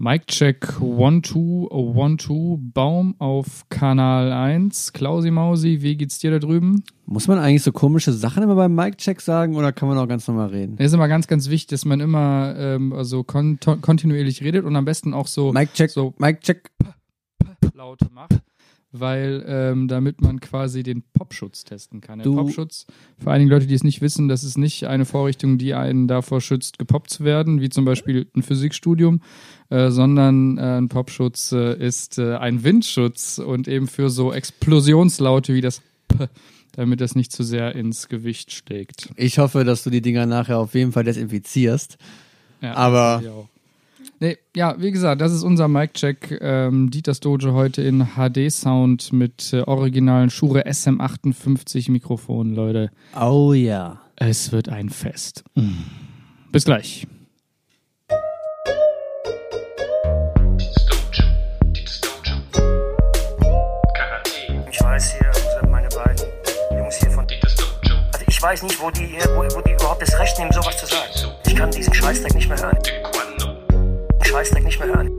Mic Check 1212 Baum auf Kanal 1. Klausi Mausi, wie geht's dir da drüben? Muss man eigentlich so komische Sachen immer beim Mic Check sagen oder kann man auch ganz normal reden? Es ist immer ganz, ganz wichtig, dass man immer ähm, also kon kontinuierlich redet und am besten auch so Mic Check, so Mic Check laut macht, weil ähm, damit man quasi den Popschutz testen kann. Der Popschutz, für einige Leute, die es nicht wissen, das ist nicht eine Vorrichtung, die einen davor schützt, gepoppt zu werden, wie zum Beispiel ein Physikstudium, äh, sondern äh, ein Popschutz äh, ist äh, ein Windschutz und eben für so Explosionslaute wie das P, damit das nicht zu sehr ins Gewicht schlägt. Ich hoffe, dass du die Dinger nachher auf jeden Fall desinfizierst. Ja, Aber-. Nee, ja, wie gesagt, das ist unser Mic-Check. Ähm, Dieters Dojo heute in HD-Sound mit äh, originalen Shure SM58 Mikrofonen, Leute. Oh ja. Es wird ein Fest. Bis gleich. Ich weiß hier, also meine beiden Jungs hier von. Also ich weiß nicht, wo die, wo, wo die überhaupt das Recht nehmen, sowas zu sagen. Ich kann diesen Scheißdreck nicht mehr hören. Scheißdreck nicht mehr hören.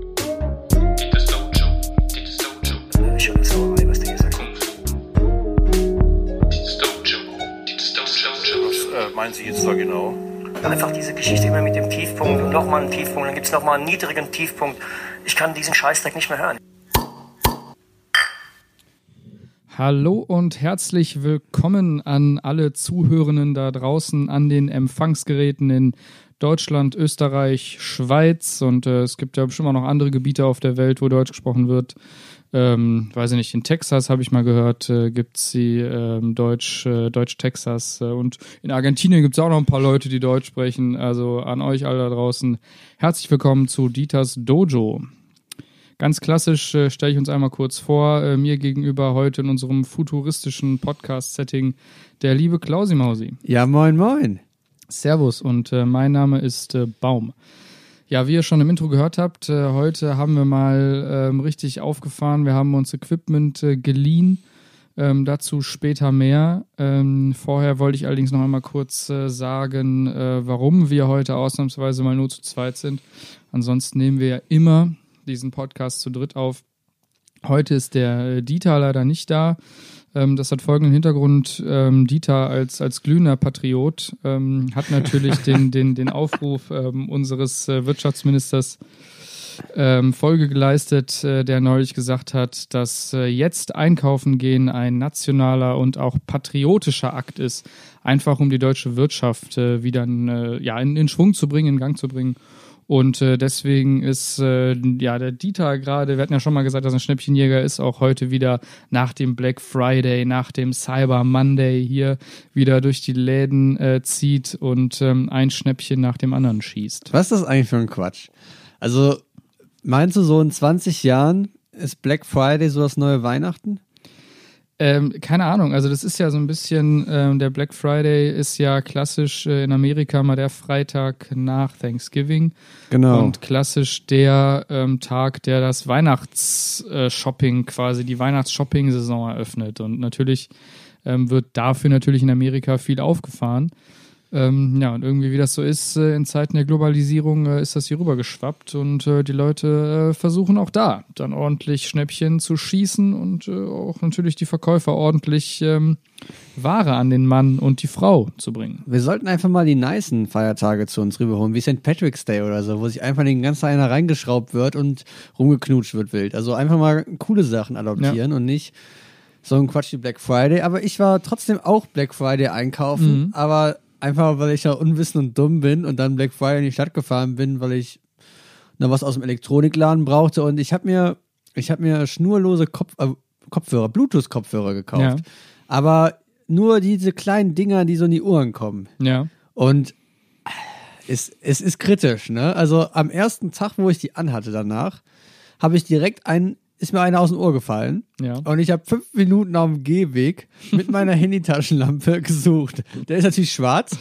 Was äh, meinen Sie jetzt da genau? Einfach diese Geschichte immer mit dem Tiefpunkt und nochmal einen Tiefpunkt, dann gibt es nochmal einen niedrigen Tiefpunkt. Ich kann diesen Scheißdreck nicht mehr hören. Hallo und herzlich willkommen an alle Zuhörenden da draußen an den Empfangsgeräten in Deutschland, Österreich, Schweiz und äh, es gibt ja bestimmt auch noch andere Gebiete auf der Welt, wo Deutsch gesprochen wird. Ähm, weiß ich nicht, in Texas habe ich mal gehört, äh, gibt es die ähm, Deutsch, äh, Deutsch-Texas äh, und in Argentinien gibt es auch noch ein paar Leute, die Deutsch sprechen. Also an euch alle da draußen, herzlich willkommen zu Dieters Dojo. Ganz klassisch äh, stelle ich uns einmal kurz vor. Äh, mir gegenüber heute in unserem futuristischen Podcast-Setting der liebe Klausi Mausi. Ja, moin, moin. Servus und äh, mein Name ist äh, Baum. Ja, wie ihr schon im Intro gehört habt, äh, heute haben wir mal ähm, richtig aufgefahren. Wir haben uns Equipment äh, geliehen. Ähm, dazu später mehr. Ähm, vorher wollte ich allerdings noch einmal kurz äh, sagen, äh, warum wir heute ausnahmsweise mal nur zu zweit sind. Ansonsten nehmen wir ja immer diesen Podcast zu dritt auf. Heute ist der äh, Dieter leider nicht da. Ähm, das hat folgenden Hintergrund. Ähm, Dieter als, als glühender Patriot ähm, hat natürlich den, den, den Aufruf ähm, unseres äh, Wirtschaftsministers ähm, Folge geleistet, äh, der neulich gesagt hat, dass äh, jetzt einkaufen gehen ein nationaler und auch patriotischer Akt ist, einfach um die deutsche Wirtschaft äh, wieder in, äh, ja, in, in Schwung zu bringen, in Gang zu bringen. Und äh, deswegen ist äh, ja der Dieter gerade, wir hatten ja schon mal gesagt, dass ein Schnäppchenjäger ist, auch heute wieder nach dem Black Friday, nach dem Cyber Monday hier wieder durch die Läden äh, zieht und ähm, ein Schnäppchen nach dem anderen schießt. Was ist das eigentlich für ein Quatsch? Also, meinst du, so in 20 Jahren ist Black Friday so das neue Weihnachten? Ähm, keine Ahnung, also das ist ja so ein bisschen, ähm, der Black Friday ist ja klassisch äh, in Amerika mal der Freitag nach Thanksgiving Genau. und klassisch der ähm, Tag, der das Weihnachtsshopping quasi, die Weihnachts-Shopping-Saison eröffnet. Und natürlich ähm, wird dafür natürlich in Amerika viel aufgefahren. Ähm, ja, und irgendwie, wie das so ist, äh, in Zeiten der Globalisierung äh, ist das hier rübergeschwappt und äh, die Leute äh, versuchen auch da dann ordentlich Schnäppchen zu schießen und äh, auch natürlich die Verkäufer ordentlich ähm, Ware an den Mann und die Frau zu bringen. Wir sollten einfach mal die nicen Feiertage zu uns rüberholen, wie St. Patrick's Day oder so, wo sich einfach den ganzen einer reingeschraubt wird und rumgeknutscht wird wild. Also einfach mal coole Sachen adoptieren und nicht so ein Quatsch wie Black Friday. Aber ich war trotzdem auch Black Friday einkaufen, Mhm. aber einfach, weil ich ja unwissend und dumm bin und dann Black Friday in die Stadt gefahren bin, weil ich noch was aus dem Elektronikladen brauchte und ich habe mir, ich habe mir schnurlose Kopf, äh, Kopfhörer, Bluetooth-Kopfhörer gekauft. Ja. Aber nur diese kleinen Dinger, die so in die Ohren kommen. Ja. Und es, es ist kritisch, ne? Also am ersten Tag, wo ich die anhatte danach, habe ich direkt einen, ist mir einer aus dem Ohr gefallen. Ja. Und ich habe fünf Minuten auf dem Gehweg mit meiner Handytaschenlampe gesucht. Der ist natürlich schwarz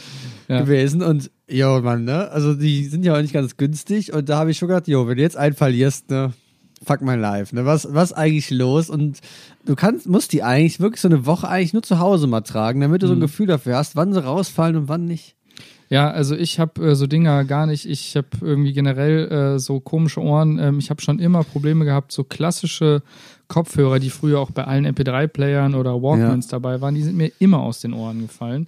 Ja. gewesen und jo, Mann, ne? Also die sind ja auch nicht ganz günstig und da habe ich schon gedacht, jo, wenn du jetzt einen verlierst, ne? Fuck my life, ne? Was, was eigentlich los? Und du kannst, musst die eigentlich wirklich so eine Woche eigentlich nur zu Hause mal tragen, damit du so ein Gefühl dafür hast, wann sie rausfallen und wann nicht. Ja, also ich habe äh, so Dinger gar nicht. Ich habe irgendwie generell äh, so komische Ohren. Ähm, ich habe schon immer Probleme gehabt, so klassische Kopfhörer, die früher auch bei allen MP3-Playern oder Walkmans Ja. dabei waren, die sind mir immer aus den Ohren gefallen.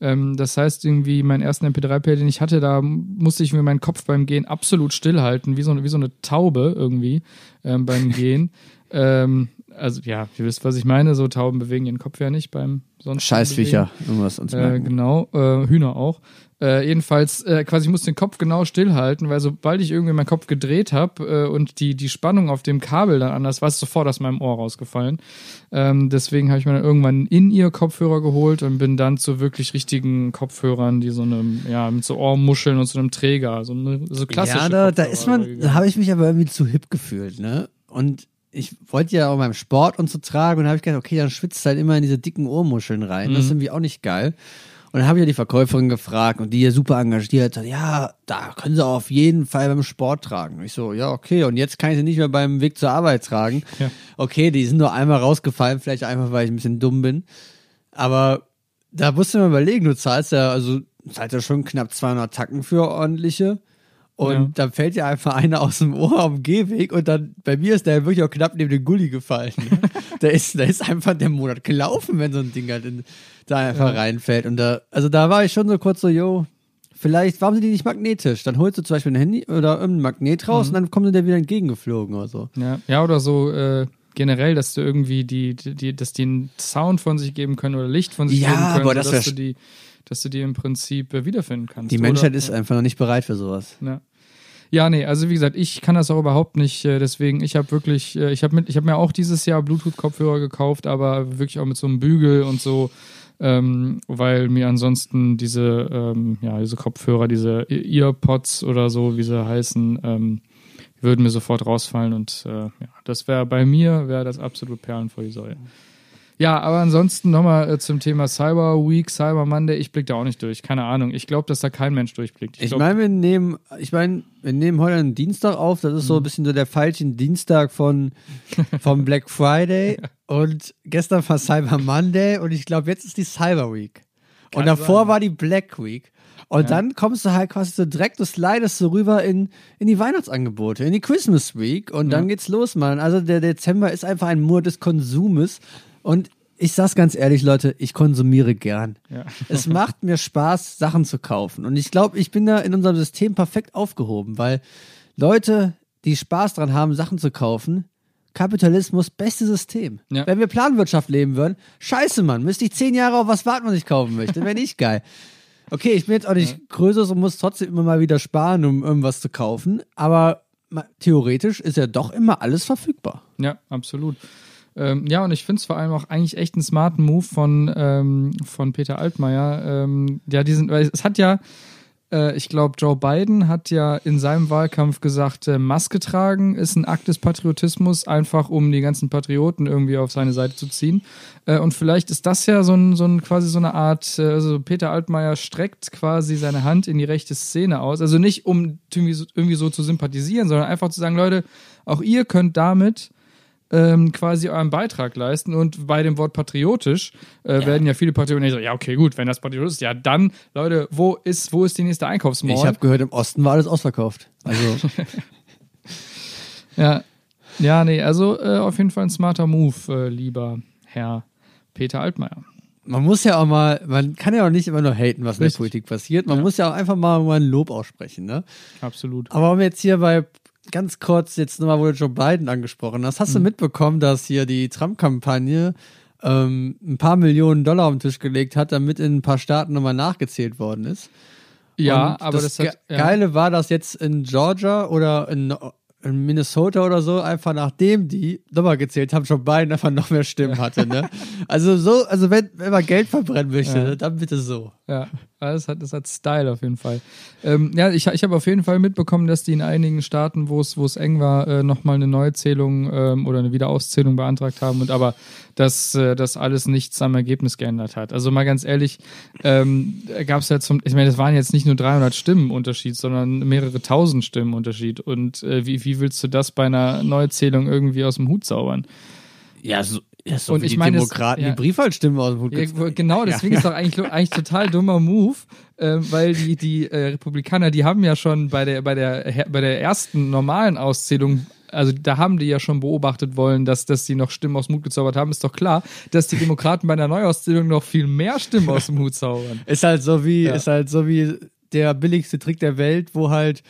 Ähm, das heißt, irgendwie meinen ersten MP3-Player, den ich hatte, da musste ich mir meinen Kopf beim Gehen absolut stillhalten, wie so, eine- wie so eine Taube irgendwie ähm, beim Gehen. ähm, also ja, ihr wisst, was ich meine. So Tauben bewegen ihren Kopf ja nicht beim sonst Scheißviecher, irgendwas uns äh, merken. genau, äh, Hühner auch. Äh, jedenfalls, äh, quasi, ich muss den Kopf genau stillhalten, weil sobald ich irgendwie meinen Kopf gedreht habe äh, und die, die Spannung auf dem Kabel dann anders war, ist sofort aus meinem Ohr rausgefallen. Ähm, deswegen habe ich mir dann irgendwann in ihr Kopfhörer geholt und bin dann zu wirklich richtigen Kopfhörern, die so eine, ja, mit so Ohrmuscheln und so einem Träger, so, eine, so klassische Ja, da, da ist man, da habe ich mich aber irgendwie zu hip gefühlt, ne? Und ich wollte ja auch beim Sport und so tragen und habe ich gedacht, okay, dann schwitzt halt immer in diese dicken Ohrmuscheln rein. Mhm. Das ist irgendwie auch nicht geil. Und dann habe ich ja die Verkäuferin gefragt und die ja super engagiert hat, ja, da können sie auf jeden Fall beim Sport tragen. Und ich so, ja, okay, und jetzt kann ich sie nicht mehr beim Weg zur Arbeit tragen. Ja. Okay, die sind nur einmal rausgefallen, vielleicht einfach, weil ich ein bisschen dumm bin. Aber da musst du mal überlegen, du zahlst ja, also zahlst ja schon knapp 200 Tacken für ordentliche. Und Ja. dann fällt dir einfach einer aus dem Ohr am Gehweg und dann, bei mir ist der wirklich auch knapp neben den Gully gefallen. Ne? da, ist, da ist einfach der Monat gelaufen, wenn so ein Ding halt in, da einfach reinfällt. Und da, also da war ich schon so kurz so, yo, vielleicht, warum sind die nicht magnetisch? Dann holst du zum Beispiel ein Handy oder irgendein Magnet raus und dann kommt dir der wieder entgegengeflogen oder so. Ja, ja oder so äh, generell, dass du irgendwie die, die, die, dass die einen Sound von sich geben können oder Licht von sich Ja, geben können, aber das wär du die, dass du die im Prinzip äh, wiederfinden kannst. Die oder? Menschheit ist einfach noch nicht bereit für sowas. Ja. Ja, nee, also wie gesagt, ich kann das auch überhaupt nicht. äh, Deswegen, ich habe wirklich, äh, ich habe habe mir auch dieses Jahr Bluetooth-Kopfhörer gekauft, aber wirklich auch mit so einem Bügel und so, ähm, weil mir ansonsten diese, ähm, ja, diese Kopfhörer, diese Earpods oder so, wie sie heißen, ähm, würden mir sofort rausfallen und äh, ja, das wäre bei mir wäre das absolut Perlen vor die Säue. Ja, aber ansonsten nochmal äh, zum Thema Cyber Week, Cyber Monday, ich blick da auch nicht durch, keine Ahnung. Ich glaube, dass da kein Mensch durchblickt. Ich glaub- meine, wir nehmen, ich meine, wir nehmen heute einen Dienstag auf. Das ist Mhm. so ein bisschen so der falsche Dienstag von vom Black Friday und gestern war Cyber Monday und ich glaube, jetzt ist die Cyber Week. und davor sein. war die Black Week. Und dann kommst du halt quasi so direkt, du slidest so rüber in, in die Weihnachtsangebote, in die Christmas Week und dann geht's los, Mann. Also der Dezember ist einfach ein Monat des Konsumes und ich sag's ganz ehrlich, Leute, ich konsumiere gern. Ja. Es macht mir Spaß, Sachen zu kaufen. Und ich glaube, ich bin da in unserem System perfekt aufgehoben, weil Leute, die Spaß dran haben, Sachen zu kaufen, Kapitalismus, beste System. Ja. Wenn wir Planwirtschaft leben würden, scheiße, Mann, müsste ich zehn Jahre auf was warten, was ich kaufen möchte. Wäre nicht geil. Okay, ich bin jetzt auch nicht größer und muss trotzdem immer mal wieder sparen, um irgendwas zu kaufen. Aber theoretisch ist ja doch immer alles verfügbar. Ja, absolut. Ähm, ja, und ich finde es vor allem auch eigentlich echt einen smarten Move von, ähm, von Peter Altmaier. Ähm, ja, diesen, weil es hat ja, äh, ich glaube, Joe Biden hat ja in seinem Wahlkampf gesagt, äh, Maske tragen ist ein Akt des Patriotismus, einfach um die ganzen Patrioten irgendwie auf seine Seite zu ziehen. Äh, und vielleicht ist das ja so ein, so ein quasi so eine Art, äh, also Peter Altmaier streckt quasi seine Hand in die rechte Szene aus. Also nicht, um irgendwie so, irgendwie so zu sympathisieren, sondern einfach zu sagen, Leute, auch ihr könnt damit ähm, quasi euren Beitrag leisten. Und bei dem Wort patriotisch äh, werden ja viele Patrioten sagen, ja, okay, gut, wenn das patriotisch ist, ja, dann, Leute, wo ist, wo ist die nächste Einkaufsmall? Ich habe gehört, im Osten war alles ausverkauft. Also ja, ja, nee, also äh, auf jeden Fall ein smarter Move, äh, lieber Herr Peter Altmaier. man muss ja auch mal, man kann ja auch nicht immer nur haten, was in der Richtig. Politik passiert. Man muss ja auch einfach mal, mal ein Lob aussprechen, ne? Absolut. Aber um jetzt hier bei ganz kurz jetzt nochmal, wo du Joe Biden angesprochen hast, hast du mitbekommen, dass hier die Trump-Kampagne ähm, ein paar Millionen Dollar auf den Tisch gelegt hat, damit in ein paar Staaten nochmal nachgezählt worden ist? Ja, Und aber das, Ge hat. Ja. Geile war, dass jetzt in Georgia oder in, in Minnesota oder so einfach nachdem die nochmal gezählt haben, Joe Biden einfach noch mehr Stimmen hatte, ne? Also so, also wenn, wenn man Geld verbrennen möchte, Ja. dann bitte so. Ja, das hat, das hat Style auf jeden Fall. Ähm, ja, ich, ich habe auf jeden Fall mitbekommen, dass die in einigen Staaten, wo es eng war, äh, nochmal eine Neuzählung ähm, oder eine Wiederauszählung beantragt haben und aber dass äh, das alles nichts am Ergebnis geändert hat. Also mal ganz ehrlich, ähm, gab es ja zum, ich meine, das waren jetzt nicht nur 300 Stimmen Unterschied, sondern mehrere tausend Stimmen Unterschied. Und äh, wie, wie willst du das bei einer Neuzählung irgendwie aus dem Hut zaubern? Ja, so, Ja, ist Und ich meine, es- Demokraten ja. die Briefwahlstimmen aus dem Hut Ja, genau, deswegen ist doch eigentlich, eigentlich total dummer Move, äh, weil die, die äh, Republikaner, die haben ja schon bei der, bei der, bei der ersten normalen Auszählung, also da haben die ja schon beobachtet wollen, dass, dass die noch Stimmen aus dem Hut gezaubert haben. Ist doch klar, dass die Demokraten bei der Neuauszählung noch viel mehr Stimmen aus dem Hut zaubern. Ist halt so wie, Ja. ist halt so wie der billigste Trick der Welt, wo halt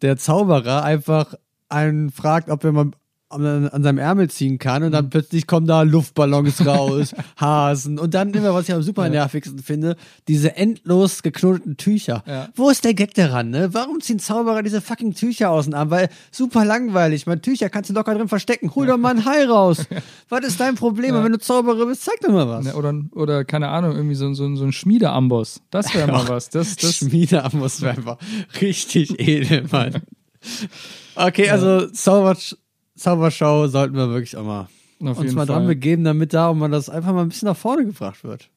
der Zauberer einfach einen fragt, ob er mal an, an seinem Ärmel ziehen kann Mhm. und dann plötzlich kommen da Luftballons raus, Hasen und dann immer, was ich am super nervigsten finde, diese endlos geknoteten Tücher. Ja. Wo ist der Gag daran, ne? Warum ziehen Zauberer diese fucking Tücher aus dem Arm? Weil super langweilig, man Tücher kannst du locker drin verstecken. Hol doch mal ein Hai raus. Was ist dein Problem? Und Wenn du Zauberer bist, zeig doch mal was. Oder, oder keine Ahnung, irgendwie so, so, so ein Schmiedeamboss. Das wäre mal was. Das, das, Schmiedeatmosphäre. Richtig edel, Mann. Okay, also Zauber, Zaubershow sollten wir wirklich auch mal auf uns jeden mal Fall. dran begeben, damit da man das einfach mal ein bisschen nach vorne gebracht wird.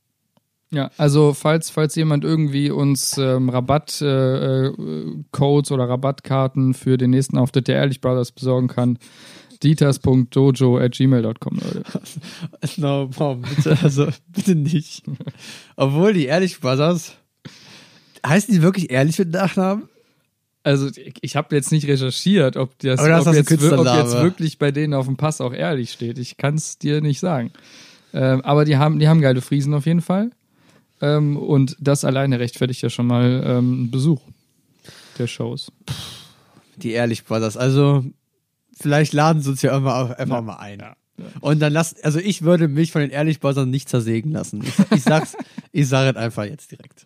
Ja, also falls, falls jemand irgendwie uns ähm, Rabattcodes äh, äh, oder Rabattkarten für den nächsten Auftritt der Ehrlich Brothers besorgen kann, dieters.dojo at gmail.com, Leute. No, Mom, bitte, also bitte nicht. Obwohl die Ehrlich Brothers, heißen die wirklich ehrlich mit Nachnamen? Also ich, ich habe jetzt nicht recherchiert, ob, das, ob, das jetzt, ob jetzt wirklich bei denen auf dem Pass auch ehrlich steht. Ich kann es dir nicht sagen. Ähm, aber die haben, die haben geile Friesen auf jeden Fall. Ähm, und das alleine rechtfertigt ja schon mal ähm, einen Besuch der Shows. Die Ehrlich Brothers, also vielleicht laden sie uns ja immer auch einfach mal ein. Und dann lass, also ich würde mich von den Ehrlich Brothers nicht zersägen lassen. Ich, ich sag's, ich sage es einfach jetzt direkt.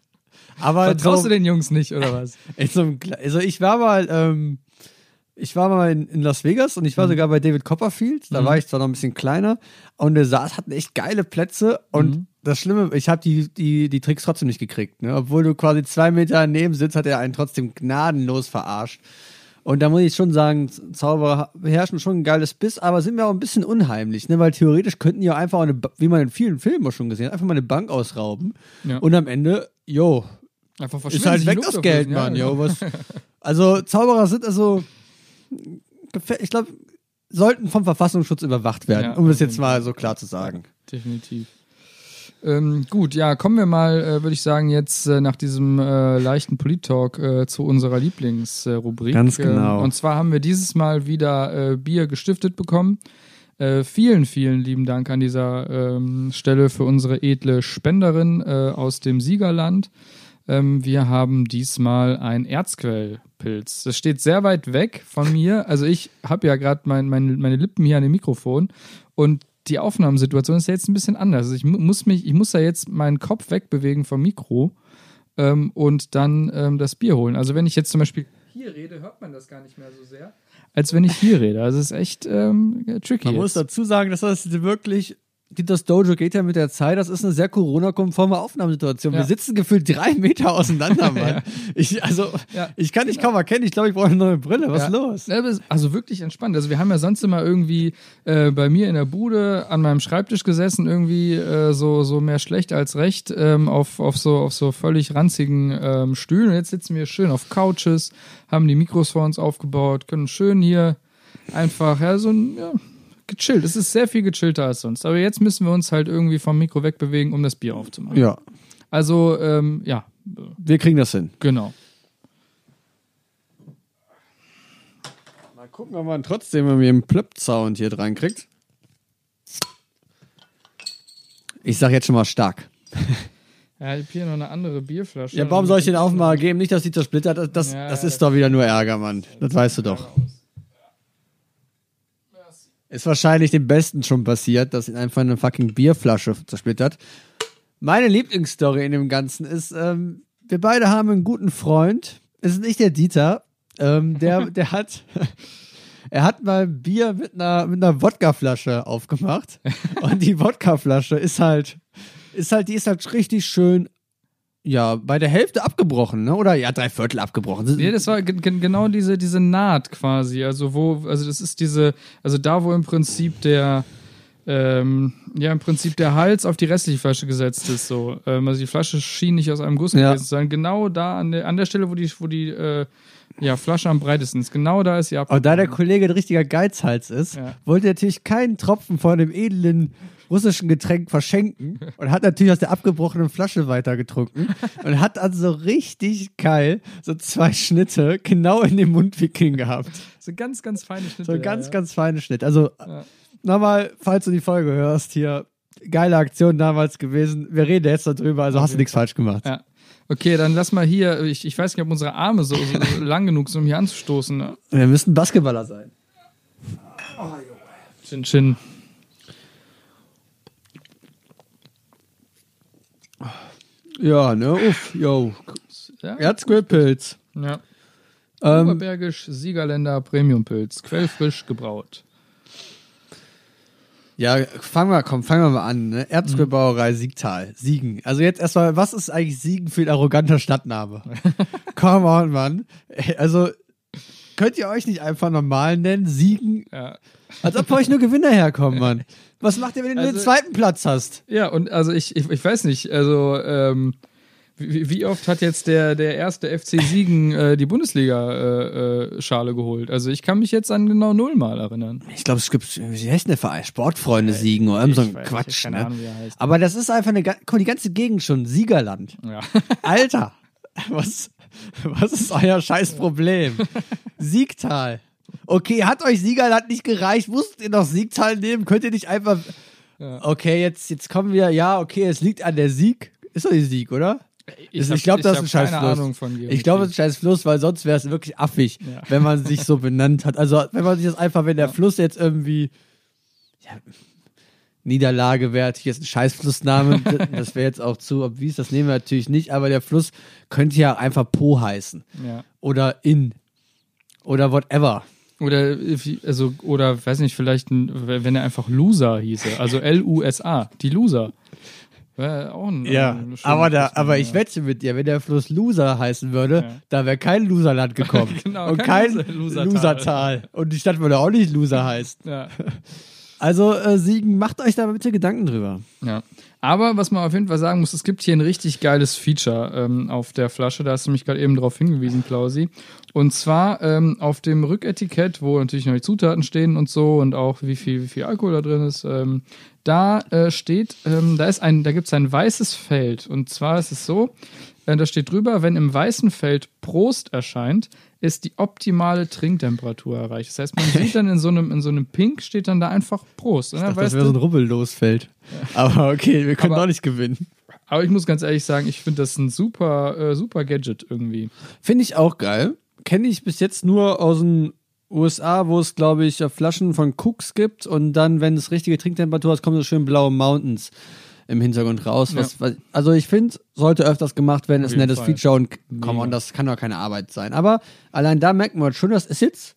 Aber Vertraust so, du den Jungs nicht, oder was? so also ich war mal, ähm, ich war mal in, in Las Vegas und ich war sogar bei David Copperfield. Da war ich zwar noch ein bisschen kleiner und der Saal hatten echt geile Plätze und das Schlimme, ich habe die, die, die Tricks trotzdem nicht gekriegt. Ne? Obwohl du quasi zwei Meter daneben sitzt, hat er einen trotzdem gnadenlos verarscht. Und da muss ich schon sagen, Zauberer beherrschen schon ein geiles Biss, aber sind mir auch ein bisschen unheimlich, ne? weil theoretisch könnten die auch einfach, eine, wie man in vielen Filmen auch schon gesehen hat, einfach mal eine Bank ausrauben Ja. und am Ende, jo, Einfach ist halt weg das Geld. Mann. Ja, was, also Zauberer sind also, ich glaube, sollten vom Verfassungsschutz überwacht werden, Ja, um das auf jetzt mal so klar zu sagen. Definitiv. Ähm, gut, ja, kommen wir mal, äh, würde ich sagen, jetzt äh, nach diesem äh, leichten Polit-Talk äh, zu unserer Lieblingsrubrik. Ganz genau. Ähm, und zwar haben wir dieses Mal wieder äh, Bier gestiftet bekommen. Äh, vielen, vielen lieben Dank an dieser ähm, Stelle für unsere edle Spenderin aus dem Siegerland. Ähm, wir haben diesmal ein Erzquellpilz. Das steht sehr weit weg von mir. Also ich habe ja gerade mein, mein, meine Lippen hier an dem Mikrofon und die Aufnahmesituation ist ja jetzt ein bisschen anders. Also ich mu- muss mich, ich muss da jetzt meinen Kopf wegbewegen vom Mikro ähm, und dann ähm, das Bier holen. Also wenn ich jetzt zum Beispiel hier rede, hört man das gar nicht mehr so sehr, als wenn ich hier rede. Also es ist echt ähm, tricky. Man muss jetzt. dazu sagen, dass das wirklich, das Dojo geht ja mit der Zeit, das ist eine sehr Corona-konforme Aufnahmesituation. Wir Ja. sitzen gefühlt drei Meter auseinander, Mann. ich, also, Ja. ich kann dich kaum erkennen, ich glaube, ich brauche eine neue Brille. Was Ja. ist los? Ja, Also wirklich entspannt. Also wir haben ja sonst immer irgendwie äh, bei mir in der Bude an meinem Schreibtisch gesessen, irgendwie äh, so, so mehr schlecht als recht, ähm, auf, auf, so, auf so völlig ranzigen ähm, Stühlen. Und jetzt sitzen wir schön auf Couches, haben die Mikros vor uns aufgebaut, können schön hier einfach, ja, so ein, ja, gechillt. Es ist sehr viel gechillter als sonst. Aber jetzt müssen wir uns halt irgendwie vom Mikro wegbewegen, um das Bier aufzumachen. Ja, Also, ähm, ja, wir kriegen das hin. genau. Mal gucken, ob man trotzdem irgendwie einen Plöpp-Sound hier dran kriegt. Ich sag jetzt schon mal stark. Ja, ich habe hier noch eine andere Bierflasche. Ja, warum soll ich den Aufmacher geben? Nicht, dass sie zersplittert. Das, das, Ja, das ist doch wieder nur Ärger, Mann. Das weißt du doch. Ist wahrscheinlich dem Besten schon passiert, dass ihn einfach eine fucking Bierflasche zersplittert. Meine Lieblingsstory in dem Ganzen ist, ähm, wir beide haben einen guten Freund. Es ist nicht der Dieter. Ähm, der, der hat, er hat mal Bier mit einer, mit einer Wodkaflasche aufgemacht. Und die Wodkaflasche ist halt, ist halt, die ist halt richtig schön ja, bei der Hälfte abgebrochen, ne? Oder ja, drei Viertel abgebrochen. Nee, das war ge- ge- genau diese, diese Naht quasi. Also wo, also das ist diese, also da, wo im Prinzip der, ähm, ja, im Prinzip der Hals auf die restliche Flasche gesetzt ist. So. Ähm, also die Flasche schien nicht aus einem Guss Ja. gewesen zu sein. Genau da an der, an der Stelle, wo die, wo die äh, ja, Flasche am breitesten ist. Genau da ist sie ab. Aber da der Kollege ein richtiger Geizhals ist, Ja. wollte er natürlich keinen Tropfen von dem edlen russischen Getränk verschenken und hat natürlich aus der abgebrochenen Flasche weitergetrunken und hat dann so richtig geil so zwei Schnitte genau in den Mundwinkeln gehabt. So ganz, ganz feine Schnitte. So ganz, ja. ganz feiner Schnitt. Also Ja. nochmal, falls du die Folge hörst, hier geile Aktion damals gewesen. Wir reden jetzt darüber, also hast du nichts falsch gemacht. Ja. Okay, dann lass mal hier, ich, ich weiß nicht, ob unsere Arme so, so lang genug sind, um hier anzustoßen. Wir müssen Basketballer sein. Chin Chin. Ja, ne? Uff, yo. Ja, Erzquellpilz. ja. Ähm, Oberbergisch Siegerländer Premiumpilz, quellfrisch gebraut. ja, fangen wir, komm, fangen wir mal an. Ne? Erzquellbrauerei Siegtal. Siegen. Also jetzt erstmal, was ist eigentlich Siegen für ein arroganter Stadtname? Come on, Mann. Also, könnt ihr euch nicht einfach normal nennen? Siegen? Ja. Als ob bei euch nur Gewinner herkommen, Mann. Was macht ihr, wenn du Also- den zweiten Platz hast? Ja, und also ich, ich, ich weiß nicht, also ähm, wie, wie oft hat jetzt der, der erste FC Siegen äh, die Bundesliga-Schale äh, Schale geholt? Also ich kann mich jetzt an genau null Mal erinnern. Ich glaube, es gibt, wie heißt denn der Verein? Sportfreunde Siegen oder so ein weiß, Quatsch, ne? Ahnung, wie er heißt. Aber das ist einfach eine, guck mal, die ganze Gegend schon, Siegerland. Ja. Alter, was, was ist euer scheiß Problem? Siegtal. Okay, hat euch Siegerland nicht gereicht? Musstet ihr noch Siegtal nehmen? Könnt ihr nicht einfach. Okay, jetzt, jetzt kommen wir. Ja, okay, es liegt an der Sieg. Ist doch die Sieg, oder? Ich, ich glaube, das ist ein scheiß Fluss. Ich glaube, es ist ein scheiß Fluss, weil sonst wäre es wirklich affig, Ja. wenn man sich so benannt hat. Also, wenn man sich das einfach, wenn der Fluss jetzt irgendwie. Ja, Niederlage wäre natürlich jetzt ein Scheißflussname. das wäre jetzt auch zu obvious, das nehmen wir natürlich nicht, aber der Fluss könnte ja einfach Po heißen. Ja. Oder In. Oder whatever. Oder, also, oder weiß nicht, vielleicht, ein, wenn er einfach Loser hieße. Also L-U-S-A, die Loser. Wäre auch ein. Ja, ein aber, da, aber ich wette mit dir, wenn der Fluss Loser heißen würde, Ja. da wäre kein Loserland gekommen. Genau, und kein kein Loser- Losertal. Losertal. Und die Stadt würde auch nicht Loser heißen. Ja. Also, äh, Siegen, macht euch da bitte Gedanken drüber. Ja. Aber was man auf jeden Fall sagen muss, es gibt hier ein richtig geiles Feature ähm, auf der Flasche. Da hast du mich gerade eben drauf hingewiesen, Klausi. Und zwar ähm, auf dem Rücketikett, wo natürlich noch die Zutaten stehen und so und auch wie viel, wie viel Alkohol da drin ist. Ähm, da äh, steht, ähm, da ist ein, da gibt es ein weißes Feld. Und zwar ist es so, äh, da steht drüber, wenn im weißen Feld Prost erscheint, ist die optimale Trinktemperatur erreicht. Das heißt, man sieht dann in so einem, in so einem Pink steht dann da einfach Prost. Ich dachte, das wäre so ein Rubbel losfällt. Aber okay, wir können Aber- doch nicht gewinnen. Aber ich muss ganz ehrlich sagen, ich finde das ein super, äh, super Gadget irgendwie. Finde ich auch geil. Kenne ich bis jetzt nur aus den USA, wo es, glaube ich, Flaschen von Cooks gibt und dann, wenn es richtige Trinktemperatur hat, kommen so schön blaue Mountains im Hintergrund raus. Was, was, also ich finde, sollte öfters gemacht werden, ist ein nettes Fall. Feature und come on, das kann doch keine Arbeit sein. Aber allein da merkt man schon, das ist jetzt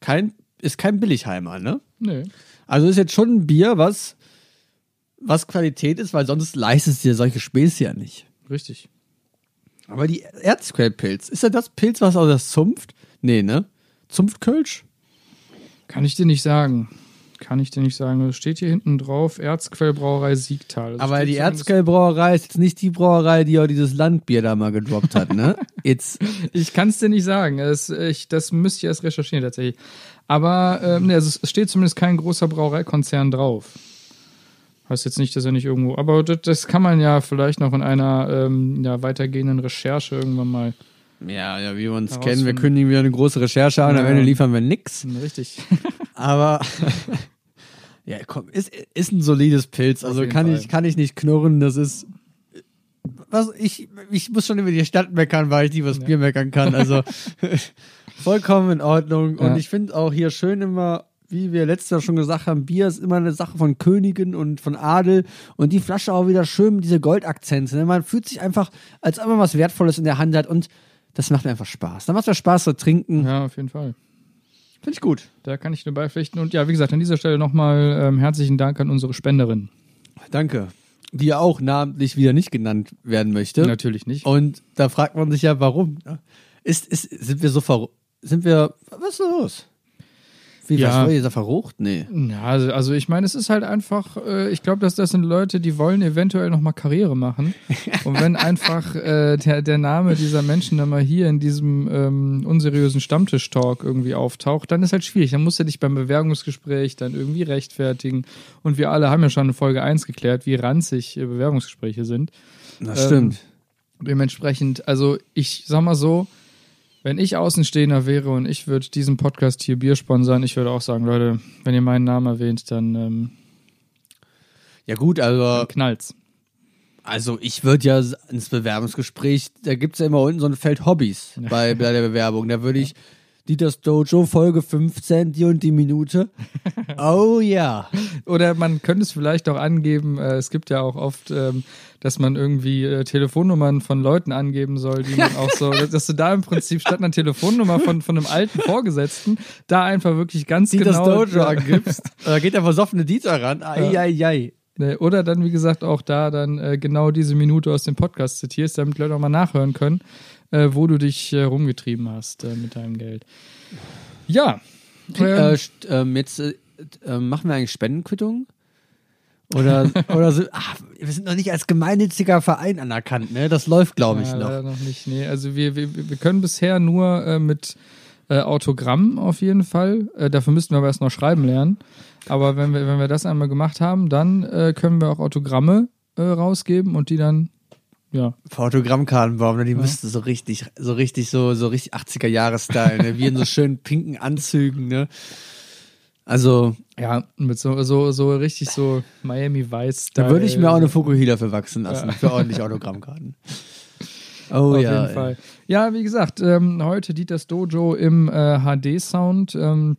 kein, ist kein Billigheimer, ne? Nö. Also ist jetzt schon ein Bier, was, was Qualität ist, weil sonst leistest du dir solche Späße ja nicht. Richtig. Aber die Erzquellpilz, ist ja das Pilz, was aus der Zunft? Nee, ne? Zunftkölsch? Kann ich dir nicht sagen. Kann ich dir nicht sagen. Es steht hier hinten drauf, Erzquellbrauerei Siegtal. Also Aber die Erzquellbrauerei ist jetzt nicht die Brauerei, die auch dieses Landbier da mal gedroppt hat, ne? Jetzt, Ich kann es dir nicht sagen. Das, ich, das müsste ich erst recherchieren tatsächlich. Aber ähm, ne, also es steht zumindest kein großer Brauereikonzern drauf. Heißt jetzt nicht, dass er nicht irgendwo. Aber das, das kann man ja vielleicht noch in einer ähm, ja, weitergehenden Recherche irgendwann mal. ja, ja, wie wir uns kennen, wir kündigen wieder eine große Recherche an, am Ja. Ende liefern wir nix. Richtig. Aber, ja, komm, ist, ist ein solides Pilz, also kann Fall. ich, kann ich nicht knurren, das ist, was, ich, ich muss schon über die Stadt meckern, weil ich nicht was Bier meckern kann, also, vollkommen in Ordnung und Ja. ich finde auch hier schön immer, wie wir letztes Jahr schon gesagt haben, Bier ist immer eine Sache von Königen und von Adel und die Flasche auch wieder schön mit diese Goldakzente. Ne? Man fühlt sich einfach, als ob man was Wertvolles in der Hand hat und das macht mir einfach Spaß. Da macht mir Spaß zu trinken. Ja, auf jeden Fall. Finde ich gut. Da kann ich nur beipflichten. Und ja, wie gesagt, an dieser Stelle nochmal ähm, herzlichen Dank an unsere Spenderin. Danke. Die ja auch namentlich wieder nicht genannt werden möchte. Natürlich nicht. Und da fragt man sich ja, warum. Ist, ist, sind wir so verrückt? Sind wir, was ist los? Wie, Ja. was war dieser verrucht? Nee. Ja, also, also ich meine, es ist halt einfach, äh, ich glaube, dass das sind Leute, die wollen eventuell nochmal Karriere machen. Und wenn einfach äh, der, der Name dieser Menschen dann mal hier in diesem ähm, unseriösen Stammtisch-Talk irgendwie auftaucht, dann ist halt schwierig. Dann musst du dich beim Bewerbungsgespräch dann irgendwie rechtfertigen. Und wir alle haben ja schon in Folge 1 geklärt, wie ranzig äh, Bewerbungsgespräche sind. Das Ähm, stimmt. Dementsprechend, also ich sag mal so, wenn ich Außenstehender wäre und ich würde diesen Podcast hier Bier sponsern, ich würde auch sagen, Leute, wenn ihr meinen Namen erwähnt, dann, ähm, Ja gut, also, knallt's. also ich würde ja ins Bewerbungsgespräch, da gibt's ja immer unten so ein Feld Hobbys bei, bei der Bewerbung. Da würde ich Dieters Dojo, Folge 15, die und die Minute. Oh ja. Oder man könnte es vielleicht auch angeben, äh, es gibt ja auch oft, ähm, dass man irgendwie äh, Telefonnummern von Leuten angeben soll, die man auch so, dass du da im Prinzip statt einer Telefonnummer von, von einem alten Vorgesetzten da einfach wirklich ganz Dieters genau Dojo angibst. Da geht der versoffene Dieter ran. Ai, ai, ai. Ne, Oder dann, wie gesagt, auch da dann äh, genau diese Minute aus dem Podcast zitierst, damit Leute auch mal nachhören können, äh, wo du dich äh, rumgetrieben hast äh, mit deinem Geld. Ja. Äh, Ähm, ähm, jetzt äh, äh, machen wir eigentlich Spendenquittungen? Oder, oder so, ach, wir sind noch nicht als gemeinnütziger Verein anerkannt, ne? Das läuft, glaube ich, ja, noch. noch nicht. Nee, also wir, wir, wir können bisher nur mit Autogramm auf jeden Fall. Dafür müssten wir aber erst noch schreiben lernen. Aber wenn wir, wenn wir das einmal gemacht haben, dann können wir auch Autogramme rausgeben und die dann, ja, Autogrammkartenbaum, ne? die müsste so richtig, so richtig, so, so richtig 80er-Jahre-Style, ne? Wie in so schönen pinken Anzügen, ne? Also, ja, mit so, so, so richtig so Miami Vice. da würde ich mir auch eine Fukuhila für wachsen lassen, für ordentliche Autogrammkarten. Oh Auf ja. jeden Fall. Ja, wie gesagt, ähm, heute Dieters Dojo im äh, HD-Sound. Ähm,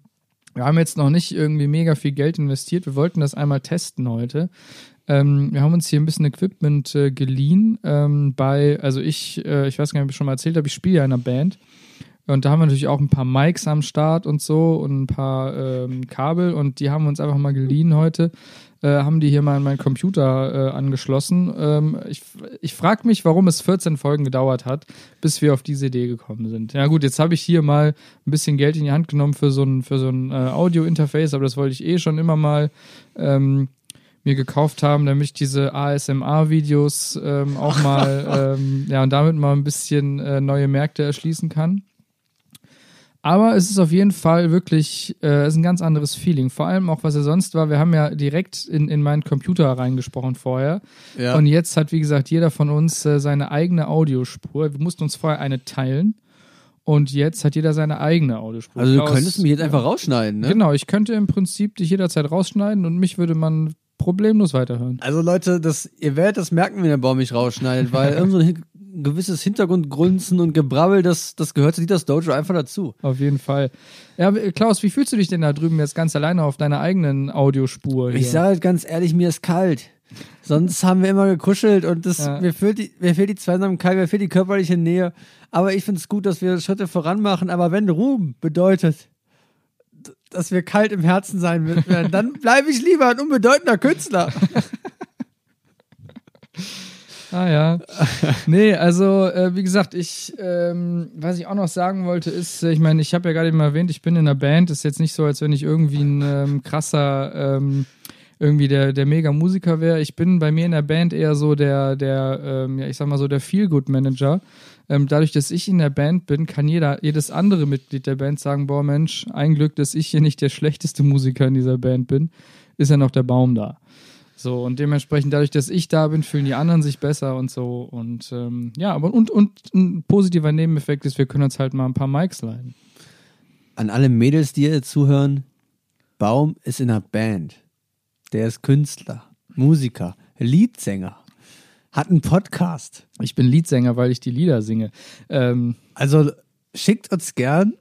wir haben jetzt noch nicht irgendwie mega viel Geld investiert. Wir wollten das einmal testen heute. Ähm, wir haben uns hier ein bisschen Equipment äh, geliehen. Ähm, bei, also ich, äh, ich weiß gar nicht, ob ich schon mal erzählt habe, ich spiele ja in einer Band. Und da haben wir natürlich auch ein paar Mics am Start und so und ein paar ähm, Kabel und die haben wir uns einfach mal geliehen heute. Äh, haben die hier mal an meinen Computer äh, angeschlossen. Ähm, ich ich frage mich, warum es 14 Folgen gedauert hat, bis wir auf diese Idee gekommen sind. Ja gut, jetzt habe ich hier mal ein bisschen Geld in die Hand genommen für so ein, für so ein äh, Audio-Interface, aber das wollte ich eh schon immer mal ähm, mir gekauft haben, damit ich diese ASMR-Videos ähm, auch mal, ähm, ja, und damit mal ein bisschen äh, neue Märkte erschließen kann. Aber es ist auf jeden Fall wirklich, äh, es ist ein ganz anderes Feeling. Vor allem auch, was er sonst war. Wir haben ja direkt in, in meinen Computer reingesprochen vorher. Ja. Und jetzt hat, wie gesagt, jeder von uns äh, seine eigene Audiospur. Wir mussten uns vorher eine teilen. Und jetzt hat jeder seine eigene Audiospur. Also, du könntest mich jetzt einfach rausschneiden, ne? Genau, ich könnte im Prinzip dich jederzeit rausschneiden und mich würde man problemlos weiterhören. Also Leute, das, ihr werdet das merken, wenn der Baum mich rausschneidet, weil irgend so ein gewisses Hintergrundgrunzen und Gebrabbel, das, das gehört zu Dieters Dojo einfach dazu. Auf jeden Fall. Ja, Klaus, wie fühlst du dich denn da drüben jetzt ganz alleine auf deiner eigenen Audiospur? Hier? Ich sage halt ganz ehrlich, mir ist kalt. Sonst haben wir immer gekuschelt und das, Ja. mir, fehlt die, mir fehlt die Zweisamkeit, mir fehlt die körperliche Nähe. Aber ich finde es gut, dass wir Schritte voran machen. Aber wenn Ruhm bedeutet, dass wir kalt im Herzen sein werden, dann bleibe ich lieber ein unbedeutender Künstler. Ah ja. Nee, also äh, wie gesagt, ich, ähm, was ich auch noch sagen wollte, ist, äh, ich meine, ich habe ja gerade eben erwähnt, ich bin in einer Band. Ist jetzt nicht so, als wenn ich irgendwie ein ähm, krasser, ähm, irgendwie der, der Mega-Musiker wäre. Ich bin bei mir in der Band eher so der, der, ähm, ja, ich sag mal so der Feel-Good-Manager. Ähm, dadurch, dass ich in der Band bin, kann jeder, jedes andere Mitglied der Band sagen, boah Mensch, ein Glück, dass ich hier nicht der schlechteste Musiker in dieser Band bin, ist ja noch der Baum da. So, und dementsprechend, dadurch, dass ich da bin, fühlen die anderen sich besser und so. Und ähm, ja, aber und, und ein positiver Nebeneffekt ist, wir können uns halt mal ein paar Mics leihen. An alle Mädels, die ihr zuhören, Baum ist in einer Band. Der ist Künstler, Musiker, Liedsänger, hat einen Podcast. Ich bin Liedsänger, weil ich die Lieder singe. Ähm, Also schickt uns gern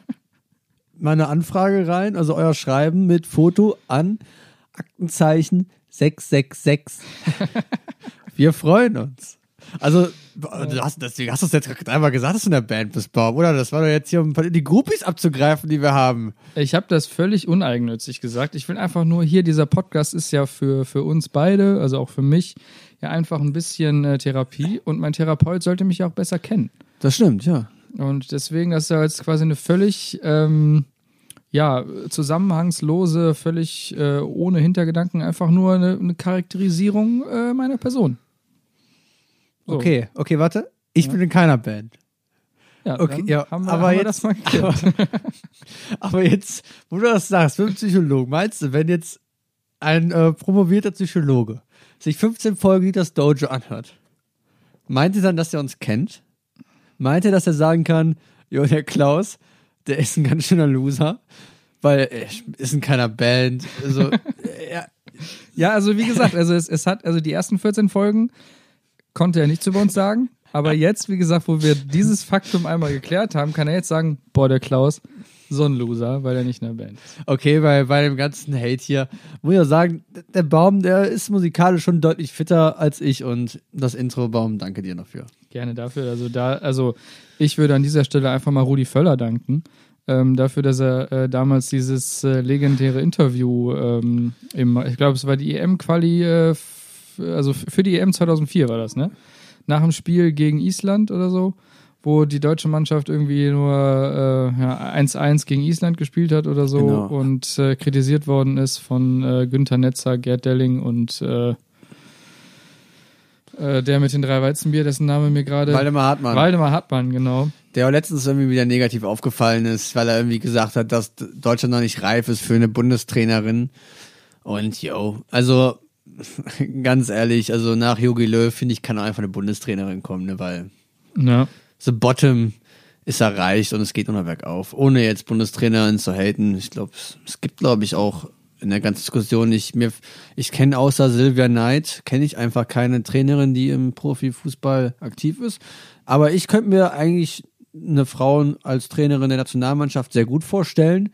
mal eine Anfrage rein, also euer Schreiben mit Foto an Aktenzeichen 666. Wir freuen uns. Also, du hast, deswegen hast du es jetzt einmal gesagt, dass du in der Band bist, Baum, oder? Das war doch jetzt hier, um die Groupies abzugreifen, die wir haben. ich habe das völlig uneigennützig gesagt. Ich will einfach nur hier, dieser Podcast ist ja für, für uns beide, also auch für mich, ja einfach ein bisschen äh, Therapie. Und mein Therapeut sollte mich ja auch besser kennen. Das stimmt, ja. Und deswegen, das ist ja jetzt quasi eine völlig, ähm, ja, zusammenhangslose, völlig äh, ohne Hintergedanken, einfach nur eine, eine Charakterisierung äh, meiner Person. So. Okay, okay, warte. Ich bin in keiner Band. Ja, Okay, ja, haben wir, aber haben wir jetzt- das mal geklärt. Aber jetzt, wo du das sagst, für einen Psychologen, meinst du, wenn jetzt ein äh, promovierter Psychologe sich 15 Folgen das Dojo anhört, meint ihr dann, dass er uns kennt? Meint er, dass er sagen kann, jo, der Klaus, der ist ein ganz schöner Loser, weil er ist in keiner Band. Also, ja, Ja, also wie gesagt, also es, es hat, also die ersten 14 Folgen konnte er nichts über uns sagen. Aber jetzt, wie gesagt, wo wir dieses Faktum einmal geklärt haben, kann er jetzt sagen, boah, der Klaus, so ein Loser, weil er nicht in der Band ist. Okay, weil bei dem ganzen Hate hier, muss ich auch sagen, der Baum, der ist musikalisch schon deutlich fitter als ich und das Intro, Baum, danke dir dafür. Gerne dafür. Also da, also ich würde an dieser Stelle einfach mal Rudi Völler danken. Ähm, dafür, dass er äh, damals dieses äh, legendäre Interview ähm, im, ich glaube, es war die EM-Quali, äh, also für die EM 2004 war das, ne? Nach dem Spiel gegen Island oder so, wo die deutsche Mannschaft irgendwie nur äh, ja, 1-1 gegen Island gespielt hat oder so Genau. und äh, kritisiert worden ist von äh, Günther Netzer, Gerd Delling und äh, äh, der mit den drei Weizenbier, dessen Name mir gerade Waldemar Hartmann. Waldemar Hartmann, genau. der auch letztens irgendwie wieder negativ aufgefallen ist, weil er irgendwie gesagt hat, dass Deutschland noch nicht reif ist für eine Bundestrainerin. Und yo, also ganz ehrlich, also nach Jogi Löw finde ich, kann auch einfach eine Bundestrainerin kommen, ne, weil Ja. the bottom ist erreicht und es geht nur noch bergauf. Ohne jetzt Bundestrainerin zu haten. Ich glaube, es, gibt, glaube ich, auch in der ganzen Diskussion nicht mir, ich kenne außer Sylvia Knight, kenne ich einfach keine Trainerin, die im Profifußball aktiv ist. Aber ich könnte mir eigentlich eine Frau als Trainerin der Nationalmannschaft sehr gut vorstellen,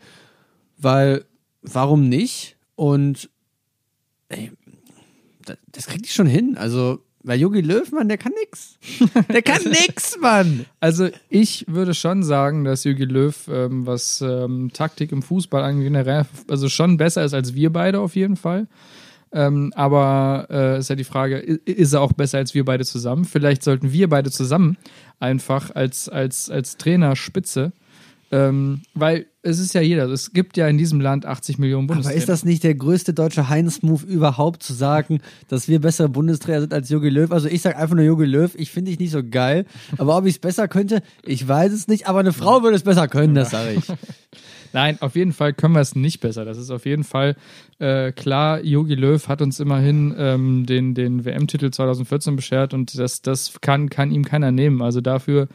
weil warum nicht? Und ey, das, das kriegt die schon hin. Also, weil Jogi Löw, Mann, der kann nix. Der kann nix, Mann. Also ich würde schon sagen, dass Jürgen Löw, ähm, was ähm, Taktik im Fußball angeht, generell, also schon besser ist als wir beide auf jeden Fall. Ähm, aber äh, ist ja die Frage, ist er auch besser als wir beide zusammen? Vielleicht sollten wir beide zusammen einfach als, als, als Trainerspitze, ähm, weil es ist ja jeder, es gibt ja in diesem Land 80 Millionen Aber Bundestrainer. ist das nicht der größte deutsche Heinz-Move überhaupt, zu sagen, dass wir bessere Bundestrainer sind als Jogi Löw? Also ich sage einfach nur Jogi Löw, ich finde dich nicht so geil. Aber ob ich es besser könnte, ich weiß es nicht. Aber eine Frau würde es besser können, das sage ich. Nein, auf jeden Fall können wir es nicht besser. Das ist auf jeden Fall äh, klar. Jogi Löw hat uns immerhin ähm, den, den WM-Titel 2014 beschert und das, das kann, kann ihm keiner nehmen. Also dafür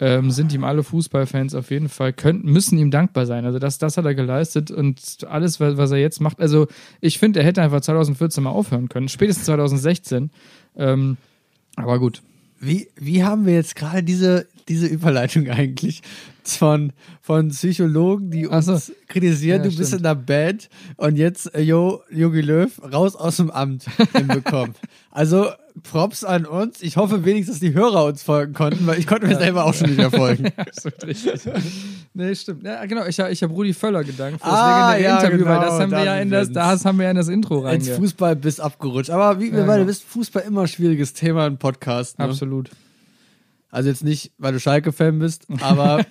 ähm, sind ihm alle Fußballfans auf jeden Fall, können, müssen ihm dankbar sein. Also das, das hat er geleistet und alles, was, was er jetzt macht. Also ich finde, er hätte einfach 2014 mal aufhören können, spätestens 2016. Ähm, aber gut. Wie, wie haben wir jetzt gerade diese, diese Überleitung eigentlich von, von Psychologen, die uns so. kritisieren, Ja, du bist stimmt. in der Band und jetzt äh, Jo, Jogi Löw raus aus dem Amt hinbekommen. also Props an uns. Ich hoffe wenigstens, dass die Hörer uns folgen konnten, weil ich konnte mir selber auch schon nicht mehr folgen. Nee, stimmt. Ja, genau, ich, ich habe Rudi Völler gedankt für das Ah, legendäre ja, Interview, weil genau, das haben wir ja in das, das haben wir ja in das Intro Ins reinge. Fußball bis abgerutscht. Aber wie wir Ja, beide genau. wissen, Fußball immer ein schwieriges Thema im Podcast. Ne? Absolut. Also jetzt nicht, weil du Schalke-Fan bist, aber,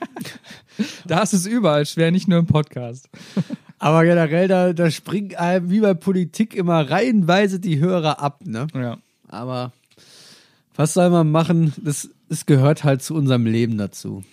Das ist überall schwer, nicht nur im Podcast. aber generell, da, da springen einem wie bei Politik immer reihenweise die Hörer ab. Ne? Ja. Aber was soll man machen? Das, das gehört halt zu unserem Leben dazu.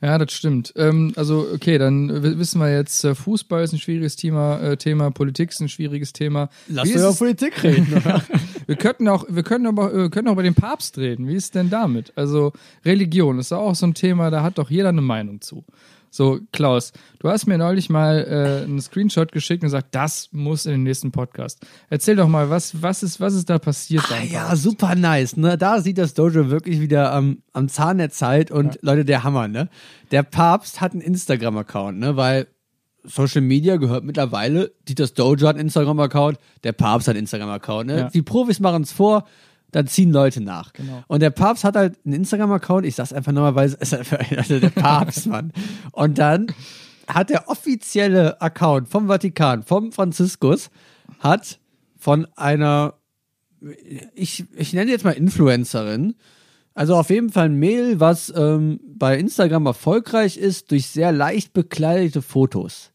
Ja, das stimmt. Ähm, also, okay, dann wissen wir jetzt, äh, Fußball ist ein schwieriges Thema, äh, Thema Politik ist ein schwieriges Thema. Lass uns über Politik reden. Oder? Wir könnten auch, wir können aber, wir können auch über den Papst reden. Wie ist denn damit? Also Religion ist ja auch so ein Thema, da hat doch jeder eine Meinung zu. So, Klaus, du hast mir neulich mal äh, einen Screenshot geschickt und gesagt, das muss in den nächsten Podcast. Erzähl doch mal, was, was ist, was ist da passiert? Ah, ja, super nice. Ne? Da sieht das Dojo wirklich wieder am, am Zahn der Zeit und Leute, der Hammer, ne? Der Papst hat einen Instagram-Account, ne? Weil Social Media gehört mittlerweile, Dieters Dojo hat einen Instagram-Account, der Papst hat einen Instagram-Account, ne? Ja. Die Profis machen es vor, dann ziehen Leute nach. Genau. Und der Papst hat halt einen Instagram-Account, ich sag's einfach nochmal, weil es ist also der Papst, Mann. Und dann hat der offizielle Account vom Vatikan, vom Franziskus, hat von einer ich, ich nenne jetzt mal Influencerin. Also auf jeden Fall ein Mädel, was ähm, bei Instagram erfolgreich ist durch sehr leicht bekleidete Fotos.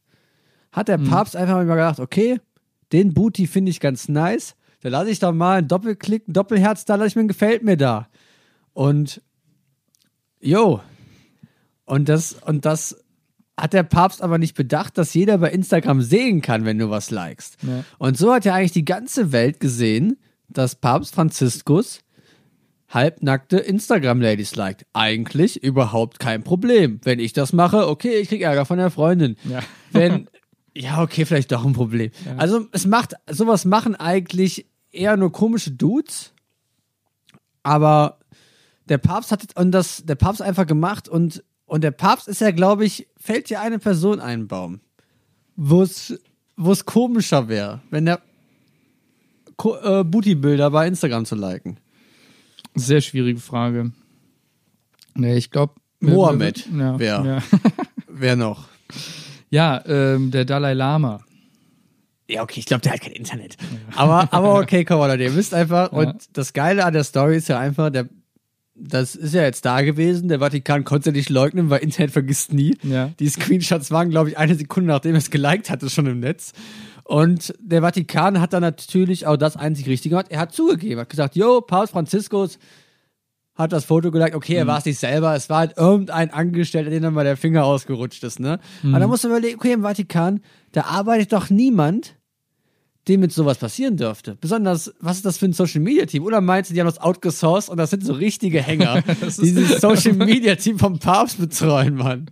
hat der Papst einfach mal gedacht, okay, den Booty finde ich ganz nice. Da lasse ich doch mal einen Doppelklick, ein Doppelherz da, lasse ich mir, gefällt mir da. Und, yo. Und das, und das hat der Papst aber nicht bedacht, dass jeder bei Instagram sehen kann, wenn du was likest. Ja. Und so hat ja eigentlich die ganze Welt gesehen, dass Papst Franziskus halbnackte Instagram-Ladies liked. Eigentlich überhaupt kein Problem. Wenn ich das mache, okay, ich krieg Ärger von der Freundin. Ja. Wenn, ja, okay, vielleicht doch ein Problem. Also es macht, sowas machen eigentlich eher nur komische Dudes, aber der Papst hat und das, der Papst einfach gemacht und, und der Papst ist ja, glaube ich, fällt dir eine Person ein, Baum, wo es, wo es komischer wäre, wenn der Ko äh, Booty-Bilder bei Instagram zu liken. Sehr schwierige Frage. Nee, ich glaube. Mohammed ja, wär. Ja, Wer noch? ja ähm, der Dalai Lama. Ja, okay, ich glaube, der hat kein Internet. Aber, aber okay, komm mal, Leute, ihr wisst einfach, Ja. und das Geile an der Story ist ja einfach, der, das ist ja jetzt da gewesen, der Vatikan konnte nicht leugnen, weil Internet vergisst nie. Ja. Die Screenshots waren, glaube ich, eine Sekunde, nachdem er es geliked hatte, schon im Netz. Und der Vatikan hat dann natürlich auch das einzig Richtige gemacht. Er hat zugegeben, hat gesagt, yo, Papst Franziskus hat das Foto geliked, okay, er war es nicht selber, es war halt irgendein Angestellter, dem dann mal der Finger ausgerutscht ist, ne? Aber da musst du überlegen, okay, im Vatikan, da arbeitet doch niemand, dem mit sowas passieren dürfte. Besonders, was ist das für ein Social Media Team? Oder meinst du, die haben das outgesourced und das sind so richtige Hänger, die dieses Social Media Team vom Papst betreuen, Mann?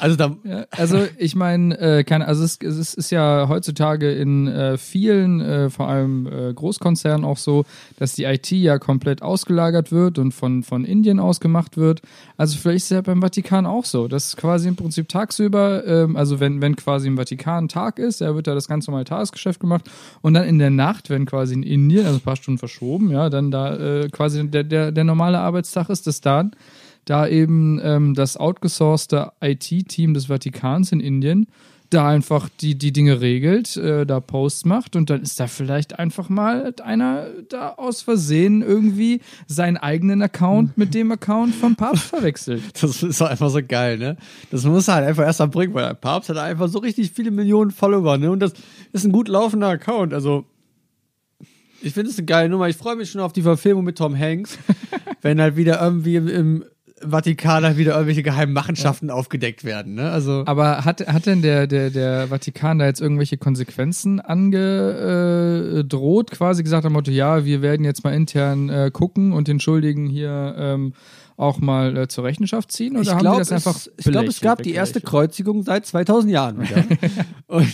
Also da, Ja, also ich meine, äh, keine, also es, es ist ja heutzutage in äh, vielen, äh, vor allem äh, Großkonzernen auch so, dass die IT ja komplett ausgelagert wird und von, von Indien aus gemacht wird. Also vielleicht ist es ja beim Vatikan auch so, dass quasi im Prinzip tagsüber, ähm, also wenn, wenn quasi im Vatikan Tag ist, da wird da das ganz normale Tagesgeschäft gemacht und dann in der Nacht, wenn quasi in Indien, also ein paar Stunden verschoben, ja, dann da äh, quasi der, der, der normale Arbeitstag ist, dass dann da eben ähm, das outgesourcete IT-Team des Vatikans in Indien da einfach die, die Dinge regelt, äh, da Posts macht und dann ist da vielleicht einfach mal einer da aus Versehen irgendwie seinen eigenen Account mit dem Account vom Papst verwechselt. das ist doch einfach so geil, ne? Das muss er halt einfach erst mal bringen, weil der Papst hat einfach so richtig viele Millionen Follower, ne? Und das ist ein gut laufender Account, also ich finde es eine geile Nummer. Ich freue mich schon auf die Verfilmung mit Tom Hanks, wenn halt wieder irgendwie im, im Vatikan halt wieder irgendwelche geheimen Machenschaften aufgedeckt werden, ne? Also Aber hat, hat denn der, der, der Vatikan da jetzt irgendwelche Konsequenzen angedroht, quasi gesagt am Motto, ja, wir werden jetzt mal intern äh, gucken und den Schuldigen hier ähm, auch mal äh, zur Rechenschaft ziehen? Oder ich haben die glaube, das einfach es, ich glaub, es gab die erste Kreuzigung seit 2000 Jahren wieder. Und,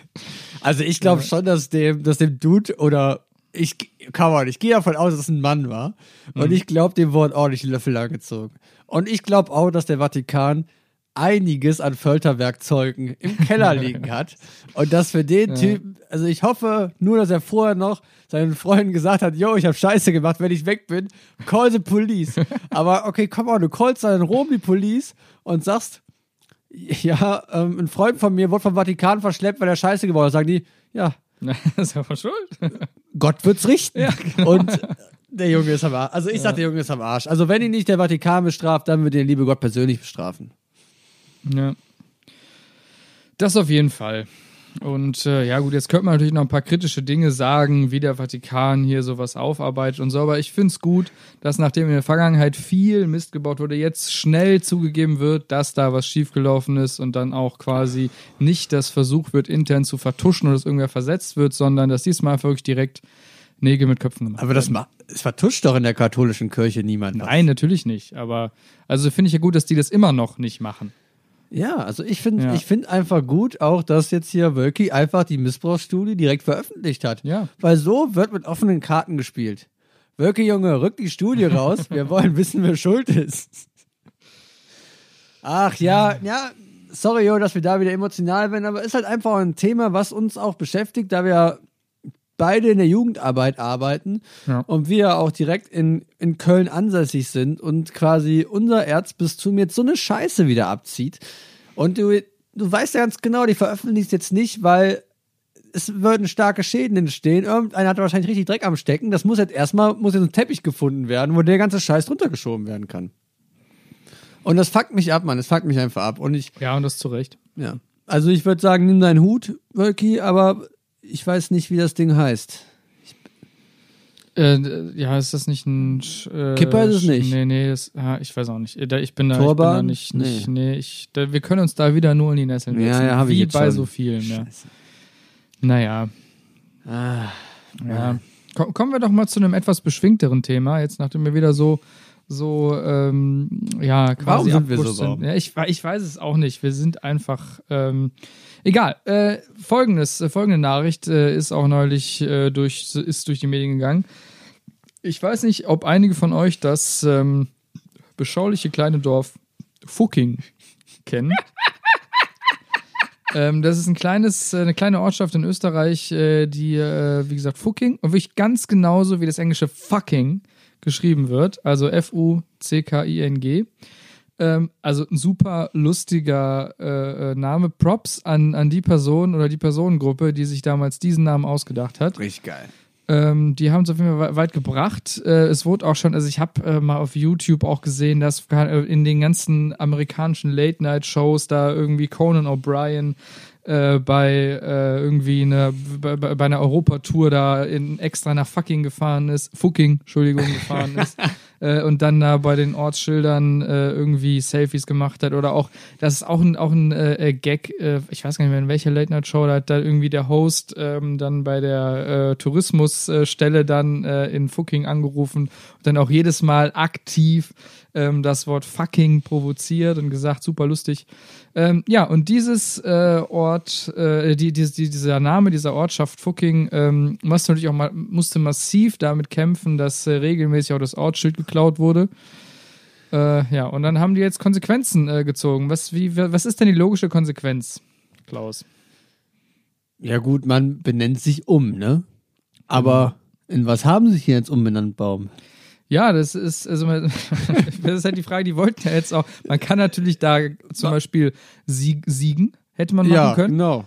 also ich glaube schon, dass dem, dass dem Dude oder ich kann man, ich gehe davon aus, dass es ein Mann war. Und ich glaube, dem wurden ordentlich Löffel angezogen. Und ich glaube auch, dass der Vatikan einiges an Folterwerkzeugen im Keller liegen hat. Und dass für den Typen, also ich hoffe nur, dass er vorher noch seinen Freunden gesagt hat, yo, ich habe Scheiße gemacht, wenn ich weg bin, call the police. Aber okay, komm on, du callst dann in Rom die Police und sagst, ja, ähm, ein Freund von mir wurde vom Vatikan verschleppt, weil er Scheiße gebaut hat. Sagen die, ja, das ist aber schuld. Gott wird's richten. Ja, genau. Und der Junge ist am Arsch. Also ich sag, der Junge ist am Arsch. Also wenn ihn nicht der Vatikan bestraft, dann wird den liebe Gott persönlich bestrafen. Ja. Das auf jeden Fall. Und äh, ja gut, jetzt könnte man natürlich noch ein paar kritische Dinge sagen, wie der Vatikan hier sowas aufarbeitet und so, aber ich finde es gut, dass nachdem in der Vergangenheit viel Mist gebaut wurde, jetzt schnell zugegeben wird, dass da was schiefgelaufen ist und dann auch quasi nicht das versucht wird, intern zu vertuschen oder dass irgendwer versetzt wird, sondern dass diesmal wirklich direkt Nägel mit Köpfen gemacht Aber das es vertuscht doch in der katholischen Kirche niemand. was. Nein, natürlich nicht. Aber also finde ich ja gut, dass die das immer noch nicht machen. Ja, also ich finde Ja. ich finde einfach gut auch, dass jetzt hier Wölki einfach die Missbrauchsstudie direkt veröffentlicht hat. Ja. Weil so wird mit offenen Karten gespielt. Wölki, Junge, rück die Studie raus. Wir wollen wissen, wer schuld ist. Ach ja, ja, sorry, jo, dass wir da wieder emotional werden, aber ist halt einfach ein Thema, was uns auch beschäftigt, da wir beide in der Jugendarbeit arbeiten Ja. und wir auch direkt in, in Köln ansässig sind und quasi unser Erzbistum jetzt so eine Scheiße wieder abzieht. Und du, du weißt ja ganz genau, die veröffentlichen es jetzt nicht, weil es würden starke Schäden entstehen. Irgendeiner hat wahrscheinlich richtig Dreck am Stecken. Das muss jetzt erstmal, muss jetzt ein Teppich gefunden werden, wo der ganze Scheiß runtergeschoben werden kann. Und das fuckt mich ab, Mann. Das fuckt mich einfach ab. Und ich, Ja, und das zu Recht. ja. Also ich würde sagen, nimm deinen Hut, Wölki, aber ich weiß nicht, wie das Ding heißt. Äh, ja, ist das nicht ein äh, Kipper ist es nicht. Nee, nee, das, ah, ich weiß auch nicht. Äh, ich bin da, ich bin da nicht, nicht nee, ich, da, wir können uns da wieder nur in die Nesseln Ja, setzen, ja, hab ich wie jetzt bei schon. so vielen, ja. Scheiße. Naja, Ah, ja. Ko- Kommen wir doch mal zu einem etwas beschwingteren Thema, jetzt nachdem wir wieder so so ähm, ja quasi Warum sind wir so, Baum? Ja, ich, ich weiß es auch nicht. Wir sind einfach ähm, egal. Äh, folgendes, äh, folgende Nachricht äh, ist auch neulich äh, durch ist durch die Medien gegangen. Ich weiß nicht, ob einige von euch das ähm, beschauliche kleine Dorf Fucking kennen. ähm, das ist ein kleines, äh, eine kleine Ortschaft in Österreich, äh, die, wie gesagt, Fucking und wirklich ganz genauso wie das englische Fucking geschrieben wird. Also F-U-C-K-I-N-G. Ähm, also ein super lustiger äh, äh, Name. Props an, an die Person oder die Personengruppe, die sich damals diesen Namen ausgedacht hat. richtig geil. Ähm, die haben es auf jeden Fall we- weit gebracht. Äh, es wurde auch schon, also ich habe äh, mal auf YouTube auch gesehen, dass äh, in den ganzen amerikanischen Late-Night-Shows da irgendwie Conan O'Brien äh, bei äh, irgendwie eine, bei, bei bei einer Europatour da in, extra nach fucking gefahren ist, fucking, Entschuldigung, gefahren ist. Äh, und dann da bei den Ortsschildern äh, irgendwie Selfies gemacht hat oder auch, das ist auch ein, auch ein äh, äh, Gag, äh, ich weiß gar nicht mehr, in welcher Late-Night-Show, da hat da irgendwie der Host ähm, dann bei der äh, Tourismusstelle dann in Fucking angerufen und dann auch jedes Mal aktiv ähm, das Wort fucking provoziert und gesagt, super lustig. Ähm, ja, und dieses äh, Ort, äh, die, die, die, dieser Name dieser Ortschaft Fucking ähm, musste natürlich auch mal, musste massiv damit kämpfen, dass äh, regelmäßig auch das Ortsschild geklaut wurde. Äh, ja, und dann haben die jetzt Konsequenzen äh, gezogen. Was, wie, was ist denn die logische Konsequenz, Klaus? Ja gut, man benennt sich um, ne? Aber in was haben sie sich hier jetzt umbenannt, Baum? Ja, das ist, also, das ist halt die Frage, die wollten ja jetzt auch, man kann natürlich da zum Beispiel Sieg, siegen, hätte man machen können. genau.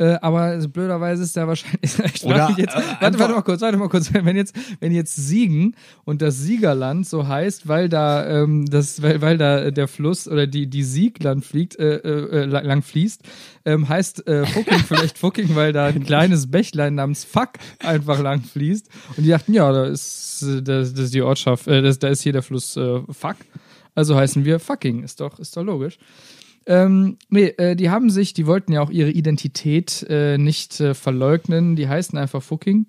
Äh, aber blöderweise ist da wahrscheinlich. Jetzt, äh, warte, warte mal kurz, warte mal kurz. Wenn jetzt, wenn jetzt Siegen und das Siegerland so heißt, weil da ähm, das, weil, weil da der Fluss oder die, die Siegland fliegt, äh, äh, lang lang fließt, ähm, heißt äh, Fucking vielleicht Fucking, weil da ein kleines Bächlein namens Fuck einfach lang fließt. Und die dachten, ja, da ist, äh, das, das ist die Ortschaft, äh, das, da ist hier der Fluss äh, Fuck. Also heißen wir Fucking. Ist doch, ist doch logisch. Ähm, nee, äh, die haben sich, die wollten ja auch ihre Identität äh, nicht äh, verleugnen. Die heißen einfach Fucking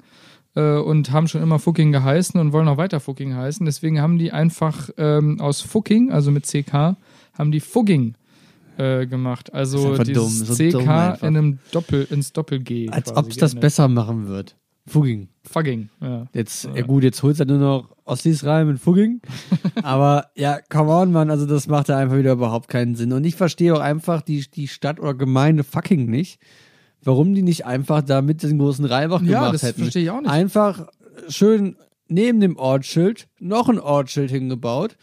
äh, und haben schon immer Fucking geheißen und wollen auch weiter Fucking heißen. Deswegen haben die einfach ähm, aus Fucking, also mit CK, haben die Fugging äh, gemacht. Also dieses dumm, so CK in einem Doppel, ins Doppel-G. Als ob es das besser machen wird. Fugging. Fugging, ja. Jetzt, ja gut, jetzt holst du nur noch Ossis rein mit Fugging. Aber ja, come on, Mann, also das macht ja einfach wieder überhaupt keinen Sinn. Und ich verstehe auch einfach die, die Stadt oder Gemeinde fucking nicht, warum die nicht einfach da mit den großen Reibach Ja, gemacht das hätten. verstehe ich auch nicht. Einfach schön neben dem Ortsschild noch ein Ortsschild hingebaut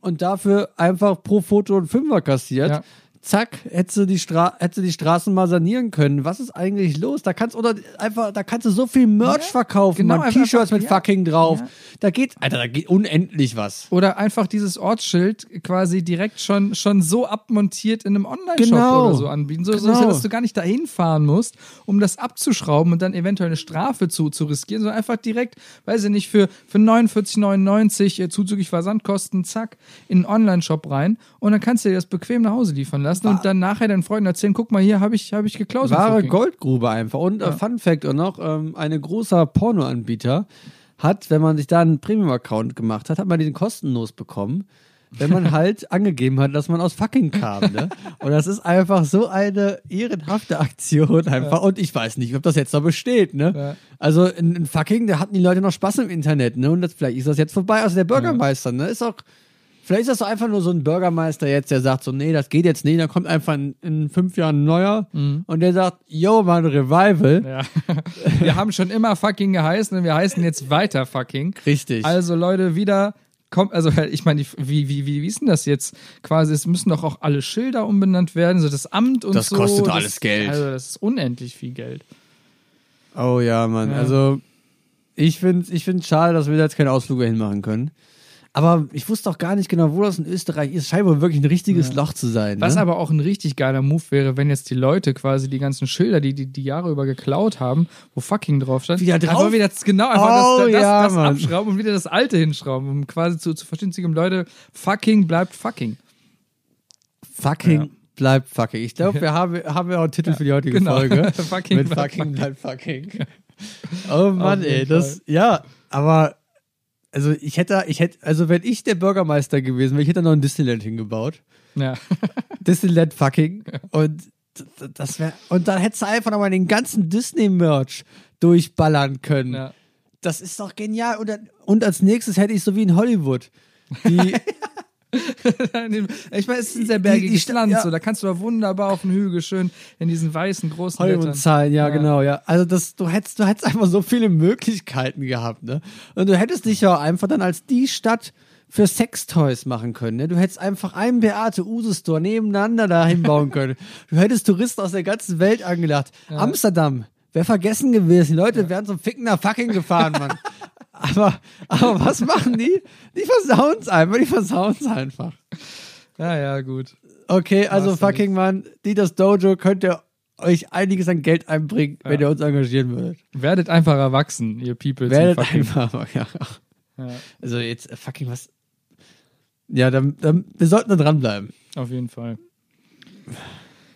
und dafür einfach pro Foto ein Fünfer kassiert. Ja. Zack, hättest du, die Stra hättest du die Straßen mal sanieren können. Was ist eigentlich los? Da kannst oder einfach, da kannst du so viel Merch Ja, verkaufen, genau, T-Shirts mit ja, fucking drauf. ja. Da geht, Alter, da geht unendlich was. Oder einfach dieses Ortsschild quasi direkt schon, schon so abmontiert in einem Online-Shop Genau. oder so anbieten. So, so, Genau. dass du gar nicht dahin fahren musst, um das abzuschrauben und dann eventuell eine Strafe zu, zu riskieren, sondern einfach direkt, weiß ich nicht, für, für 49,99 äh, zuzüglich Versandkosten, zack, in einen Online-Shop rein und dann kannst du dir das bequem nach Hause liefern lassen und dann nachher deinen Freunden erzählen, guck mal hier, habe ich, hab ich geklaut. Wahre. Goldgrube einfach. Und äh, Fun Fact auch noch, ähm, ein großer Pornoanbieter hat, wenn man sich da einen Premium-Account gemacht hat, hat man den kostenlos bekommen, wenn man halt angegeben hat, dass man aus fucking kam. Ne? Und das ist einfach so eine ehrenhafte Aktion einfach. Und ich weiß nicht, ob das jetzt noch besteht. Ne? Ja. Also in, in fucking, da hatten die Leute noch Spaß im Internet. Ne? Und das, vielleicht ist das jetzt vorbei. Also der Bürgermeister, ne? ist auch Vielleicht ist das so einfach nur so ein Bürgermeister jetzt, der sagt so, nee, das geht jetzt nicht, dann kommt einfach in, in fünf Jahren ein neuer und der sagt, yo, Mann, Revival. Ja. Wir haben schon immer fucking geheißen und wir heißen jetzt weiter fucking. Richtig. Also Leute, wieder kommt, also ich meine, wie, wie, wie, wie ist denn das jetzt? Quasi, es müssen doch auch alle Schilder umbenannt werden, so das Amt und Das so. kostet das, alles Geld. Also das ist unendlich viel Geld. Oh ja, Mann. Ja. Also ich finde ich find schade, dass wir da jetzt keine Ausflüge hinmachen können. Aber ich wusste auch gar nicht genau, wo das in Österreich ist. Scheint wohl wirklich ein richtiges Loch zu sein. Was ne? aber auch ein richtig geiler Move wäre, wenn jetzt die Leute quasi die ganzen Schilder, die die, die Jahre über geklaut haben, wo fucking drauf stand, Wieder drauf? einfach wieder genau einfach Oh, das, das, ja, das abschrauben und wieder das alte hinschrauben, um quasi zu, zu geben, Leute, fucking bleibt fucking. fucking Ja. bleibt fucking. Ich glaube, wir haben, haben wir auch einen Titel für die heutige genau. Folge. Fucking Mit bleibt fucking fucking. bleibt fucking. Oh Mann, ey, das, ja, aber, also ich hätte, ich hätte, also wenn ich der Bürgermeister gewesen wäre, ich hätte noch ein Disneyland hingebaut. Ja. Disneyland fucking. Und das wäre, und dann hättest du einfach nochmal den ganzen Disney-Merch durchballern können. ja. Das ist doch genial. Und, und als nächstes hätte ich so wie in Hollywood. Die, ich meine, es ist ein sehr bergiges Land, ja. so, da kannst du da wunderbar auf den Hügel schön in diesen weißen großen. Hollywood-Zahlen, ja, Ja. genau, ja. Also das, du hättest, du hättest einfach so viele Möglichkeiten gehabt, ne? Und du hättest dich ja auch einfach dann als die Stadt für Sextoys machen können. Ne? Du hättest einfach einen Beate Use Store nebeneinander da hinbauen können. Du hättest Touristen aus der ganzen Welt angelacht. Amsterdam, wäre vergessen gewesen. Die Leute wären zum Ficken nach fucking gefahren, Mann. aber, aber was machen die? Die versauen es einfach, die versauen es einfach. Ja, ja, gut. Okay, also fucking Mann, die das Dojo könnt ihr euch einiges an Geld einbringen, wenn ihr uns engagieren würdet. Werdet einfach erwachsen, ihr People. Werdet einfach, ja. Ja, Also jetzt äh, fucking was. Ja, dann, dann wir sollten da dranbleiben. auf jeden Fall.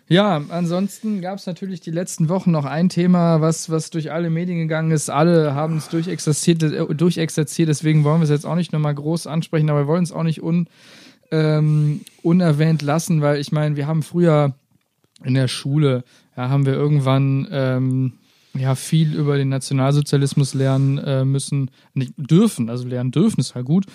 Ja, ansonsten gab es natürlich die letzten Wochen noch ein Thema, was, was durch alle Medien gegangen ist. Alle haben es durchexerziert, äh, durchexerziert, deswegen wollen wir es jetzt auch nicht nochmal groß ansprechen, aber wir wollen es auch nicht un, ähm, unerwähnt lassen, weil ich meine, wir haben früher in der Schule, ja, haben wir irgendwann ähm, ja viel über den Nationalsozialismus lernen äh, müssen, nicht dürfen, also lernen dürfen ist halt gut.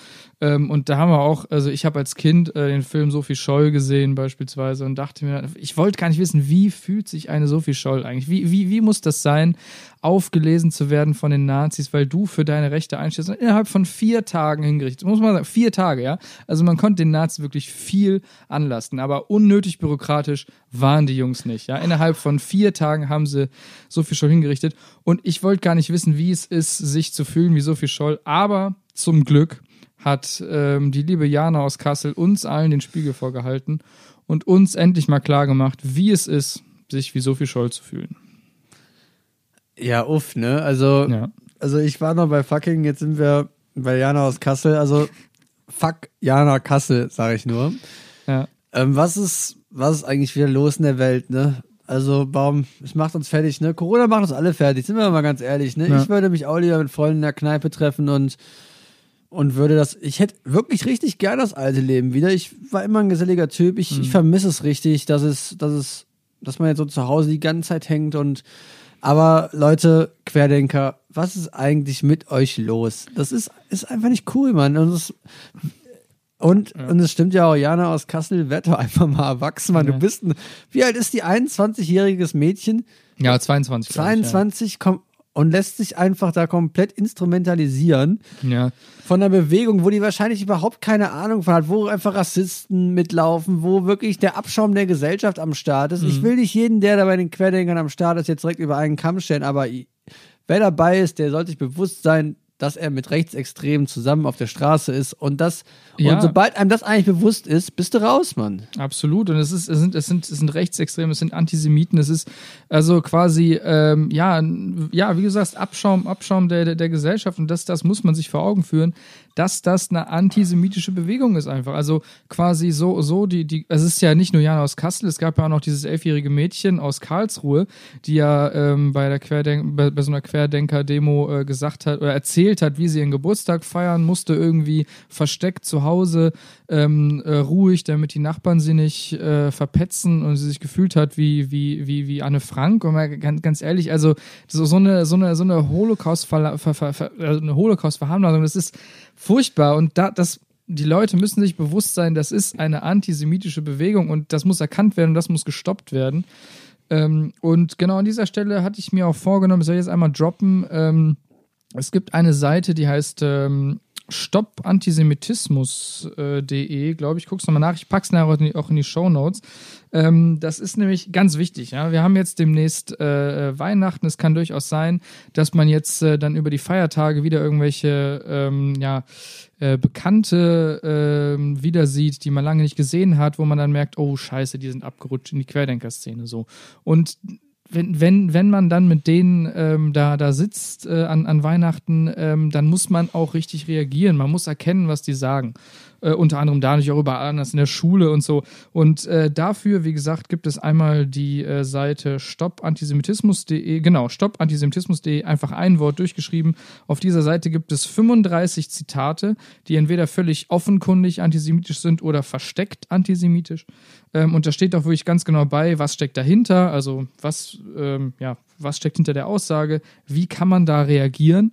Ähm, und da haben wir auch, also ich habe als Kind äh, den Film Sophie Scholl gesehen beispielsweise und dachte mir, ich wollte gar nicht wissen, wie fühlt sich eine Sophie Scholl eigentlich? Wie, wie, wie muss das sein, aufgelesen zu werden von den Nazis, weil du für deine Rechte einstehst und innerhalb von vier Tagen hingerichtet. Muss man sagen, vier Tage, ja. Also man konnte den Nazis wirklich viel anlasten, aber unnötig bürokratisch waren die Jungs nicht, ja. Innerhalb von vier Tagen haben sie Sophie Scholl hingerichtet und ich wollte gar nicht wissen, wie es ist, sich zu fühlen wie Sophie Scholl, aber zum Glück hat ähm, die liebe Jana aus Kassel uns allen den Spiegel vorgehalten und uns endlich mal klar gemacht, wie es ist, sich wie Sophie Scholl zu fühlen. Ja, uff, ne? Also, Ja. also ich war noch bei fucking, jetzt sind wir bei Jana aus Kassel. Also, fuck Jana Kassel, sage ich nur. Ja. Ähm, was ist, was ist eigentlich wieder los in der Welt, ne? Also, warum, es macht uns fertig, ne? Corona macht uns alle fertig, sind wir mal ganz ehrlich, ne? Ja. Ich würde mich auch lieber mit Freunden in der Kneipe treffen und, und würde das, ich hätte wirklich richtig gern das alte Leben wieder. Ich war immer ein geselliger Typ, ich, ich vermisse es richtig, dass es, dass es, dass man jetzt so zu Hause die ganze Zeit hängt und, aber Leute, Querdenker, was ist eigentlich mit euch los? Das ist, ist einfach nicht cool, Mann. Und es, und, und es stimmt ja auch, Jana aus Kassel, werd doch einfach mal erwachsen, Mann. Ja. Du bist ein, wie alt ist die 21-jähriges Mädchen? Ja, 22. glaub ich, 22 komm, und lässt sich einfach da komplett instrumentalisieren Ja. von einer Bewegung, wo die wahrscheinlich überhaupt keine Ahnung von hat, wo einfach Rassisten mitlaufen, wo wirklich der Abschaum der Gesellschaft am Start ist. Mhm. Ich will nicht jeden, der da bei den Querdenkern am Start ist, jetzt direkt über einen Kamm stellen, aber wer dabei ist, der sollte sich bewusst sein, dass er mit Rechtsextremen zusammen auf der Straße ist und das Ja. und sobald einem das eigentlich bewusst ist, bist du raus, Mann. Absolut. Und es ist, es sind, es sind, es sind Rechtsextreme, es sind Antisemiten, es ist also quasi, ähm, ja, ja, wie du sagst, Abschaum, Abschaum der, der, der Gesellschaft. Und das, das muss man sich vor Augen führen, dass das eine antisemitische Bewegung ist einfach. Also quasi so, so die, die, es ist ja nicht nur Jana aus Kassel, es gab ja auch noch dieses elfjährige Mädchen aus Karlsruhe, die ja ähm, bei der Querdenk bei, bei so einer Querdenker-Demo äh, gesagt hat oder erzählt hat, wie sie ihren Geburtstag feiern musste, irgendwie versteckt zu Hause, ähm, äh, ruhig, damit die Nachbarn sie nicht äh, verpetzen und sie sich gefühlt hat wie, wie, wie, wie Anne Frank. Und mal ganz, ganz ehrlich, also so, so eine, so eine, so eine Holocaust, eine Holocaust-Verharmlosung, das ist furchtbar. Und da, das, die Leute müssen sich bewusst sein, das ist eine antisemitische Bewegung und das muss erkannt werden und das muss gestoppt werden. Ähm, und genau an dieser Stelle hatte ich mir auch vorgenommen, das soll ich jetzt einmal droppen. Ähm, es gibt eine Seite, die heißt ähm, stoppantisemitismus.de, glaube ich. Guck's nochmal nach. Ich pack's nachher auch in die, auch in die Show Notes. Ähm, das ist nämlich ganz wichtig. Ja? Wir haben jetzt demnächst äh, Weihnachten. Es kann durchaus sein, dass man jetzt äh, dann über die Feiertage wieder irgendwelche ähm, ja, äh, Bekannte äh, wieder sieht, die man lange nicht gesehen hat, wo man dann merkt, oh Scheiße, die sind abgerutscht in die Querdenker-Szene so. Und wenn, wenn, wenn man dann mit denen ähm, da, da sitzt äh, an, an Weihnachten, ähm, dann muss man auch richtig reagieren. Man muss erkennen, was die sagen. Äh, unter anderem dadurch auch überall anders in der Schule und so. Und äh, dafür, wie gesagt, gibt es einmal die äh, Seite stoppantisemitismus.de, genau, stoppantisemitismus.de, einfach ein Wort durchgeschrieben. Auf dieser Seite gibt es 35 Zitate, die entweder völlig offenkundig antisemitisch sind oder versteckt antisemitisch. Ähm, und da steht auch wirklich ganz genau bei, was steckt dahinter, also was, ähm, ja, was steckt hinter der Aussage, wie kann man da reagieren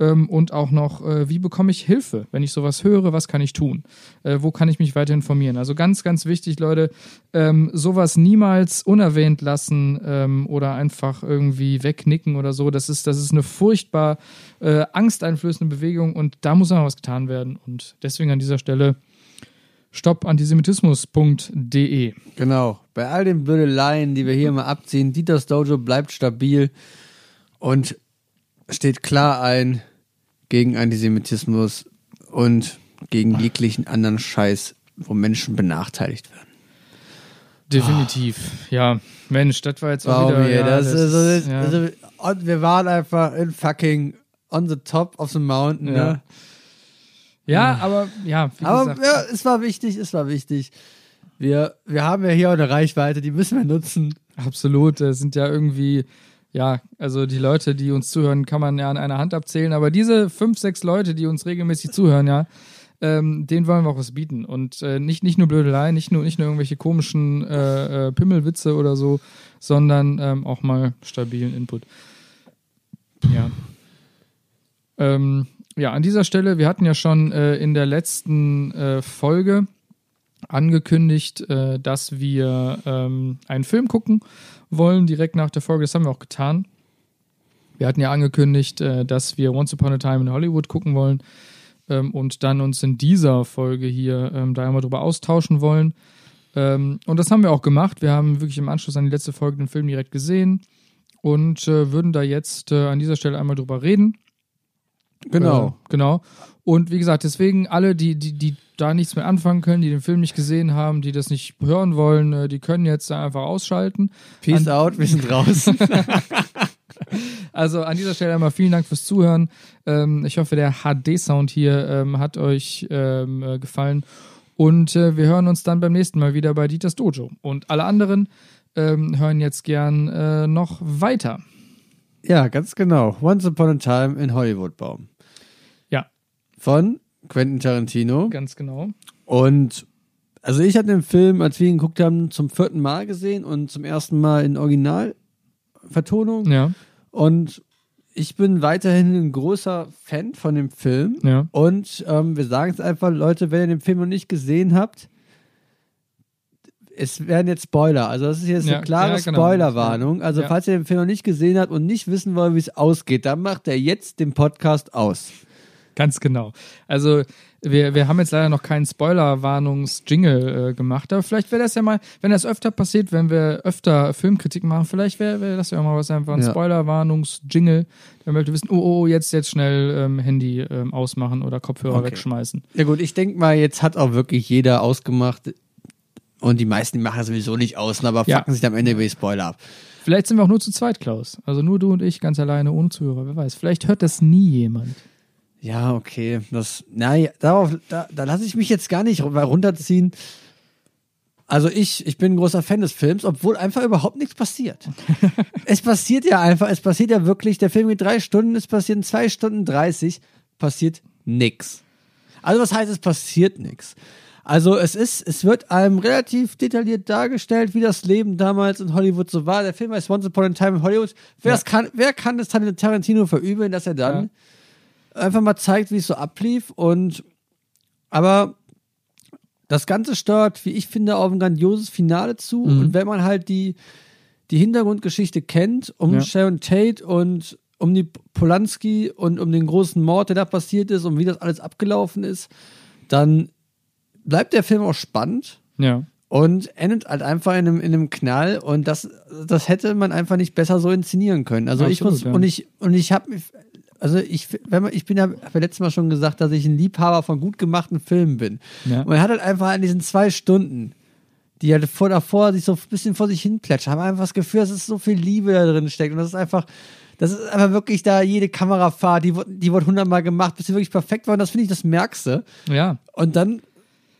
ähm, und auch noch, äh, wie bekomme ich Hilfe, wenn ich sowas höre, was kann ich tun? Äh, wo kann ich mich weiter informieren? Also ganz, ganz wichtig, Leute, ähm, sowas niemals unerwähnt lassen ähm, oder einfach irgendwie wegnicken oder so. Das ist, das ist eine furchtbar äh, angsteinflößende Bewegung und da muss noch was getan werden. Und deswegen an dieser Stelle stoppantisemitismus.de. Genau. Bei all den Blödeleien, die wir hier mal abziehen, Dieters Dojo bleibt stabil und steht klar ein gegen Antisemitismus und gegen jeglichen anderen Scheiß, wo Menschen benachteiligt werden. Definitiv, oh. ja. Mensch, das war jetzt auch wieder. Ja, das, das, ist, ja. also, wir waren einfach in fucking on the top of the mountain. Ja. Ne? ja, aber ja, wie Aber gesagt, ja, es war wichtig, es war wichtig. Wir, wir haben ja hier auch eine Reichweite, die müssen wir nutzen. absolut. Das sind ja irgendwie, ja, also die Leute, die uns zuhören, kann man ja an einer Hand abzählen. Aber diese fünf, sechs Leute, die uns regelmäßig zuhören, ja, ähm, denen wollen wir auch was bieten. Und äh, nicht, nicht nur Blödelei, nicht nur, nicht nur irgendwelche komischen äh, äh, Pimmelwitze oder so, sondern ähm, auch mal stabilen Input. Ja. Ähm, ja, an dieser Stelle, wir hatten ja schon äh, in der letzten äh, Folge angekündigt, äh, dass wir ähm, einen Film gucken wollen, direkt nach der Folge. Das haben wir auch getan. Wir hatten ja angekündigt, äh, dass wir Once Upon a Time in Hollywood gucken wollen ähm, und dann uns in dieser Folge hier ähm, da einmal drüber austauschen wollen. Ähm, und das haben wir auch gemacht. Wir haben wirklich im Anschluss an die letzte Folge den Film direkt gesehen und äh, würden da jetzt äh, an dieser Stelle einmal drüber reden. Genau. Genau. Und wie gesagt, deswegen alle, die, die, die da nichts mehr anfangen können, die den Film nicht gesehen haben, die das nicht hören wollen, äh, die können jetzt da einfach ausschalten. Peace out, wir sind raus. Also an dieser Stelle einmal vielen Dank fürs Zuhören. Ähm, ich hoffe, der HD-Sound hier ähm, hat euch ähm, äh, gefallen. Und äh, wir hören uns dann beim nächsten Mal wieder bei Dieters Dojo. Und alle anderen hören jetzt gern noch weiter. ja, ganz genau. Once Upon a Time in Hollywood Baum. Von Quentin Tarantino. Ganz genau. Und also ich hatte den Film, als wir ihn geguckt haben, zum vierten Mal gesehen und zum ersten Mal in Originalvertonung. Ja, Und ich bin weiterhin ein großer Fan von dem Film. ja. Und ähm, wir sagen es einfach, Leute, wenn ihr den Film noch nicht gesehen habt, es werden jetzt Spoiler. Also das ist jetzt Ja, eine klare ja, genau. Spoilerwarnung. Also Ja. falls ihr den Film noch nicht gesehen habt und nicht wissen wollt, wie es ausgeht, dann macht er jetzt den Podcast aus. Ganz genau. Also wir, wir haben jetzt leider noch keinen Spoiler-Warnungs-Jingle äh, gemacht, aber vielleicht wäre das ja mal, wenn das öfter passiert, wenn wir öfter Filmkritik machen, vielleicht wäre wär das ja mal was einfach ein Ja. Spoiler-Warnungs-Jingle, damit wir wissen, oh, oh, jetzt, jetzt schnell ähm, Handy ähm, ausmachen oder Kopfhörer Okay. wegschmeißen. Ja gut, ich denke mal, jetzt hat auch wirklich jeder ausgemacht. Und die meisten machen das sowieso nicht aus, aber Ja. fucken sich am Ende über die Spoiler ab. Vielleicht sind wir auch nur zu zweit, Klaus. Also nur du und ich ganz alleine, ohne Zuhörer, wer weiß. Vielleicht hört das nie jemand. Ja, okay. Das, na, darauf, da, da lasse ich mich jetzt gar nicht ru- runterziehen. Also ich, ich bin ein großer Fan des Films, obwohl einfach überhaupt nichts passiert. es passiert ja einfach, es passiert ja wirklich, der Film geht drei Stunden, es passieren zwei Stunden 30, passiert nix. Also was heißt, es passiert nix? Also es ist, es wird einem relativ detailliert dargestellt, wie das Leben damals in Hollywood so war. Der Film heißt Once Upon a Time in Hollywood. Wer, es kann, wer kann es Tarantino verübeln, dass er dann einfach mal zeigt, wie es so ablief und aber das Ganze steuert, wie ich finde, auf ein grandioses Finale zu Mhm. und wenn man halt die, die Hintergrundgeschichte kennt um Ja. Sharon Tate und um die Polanski und um den großen Mord, der da passiert ist und wie das alles abgelaufen ist, dann bleibt der Film auch spannend Ja. und endet halt einfach in einem, in einem Knall und das, das hätte man einfach nicht besser so inszenieren können. Also ich Absolut, muss, ja. und ich, und ich habe also ich, wenn man, ich bin ja, habe letztes Mal schon gesagt, dass ich ein Liebhaber von gut gemachten Filmen bin. Ja. Und er hat halt einfach in diesen zwei Stunden, die halt vor davor sich so ein bisschen vor sich hin plätschern, haben einfach das Gefühl, dass es so viel Liebe da drin steckt. Und das ist einfach, das ist einfach wirklich da jede Kamerafahrt, die, die wurde hundertmal gemacht, bis sie wirklich perfekt war. Und das finde ich das Merkste. Ja, Und dann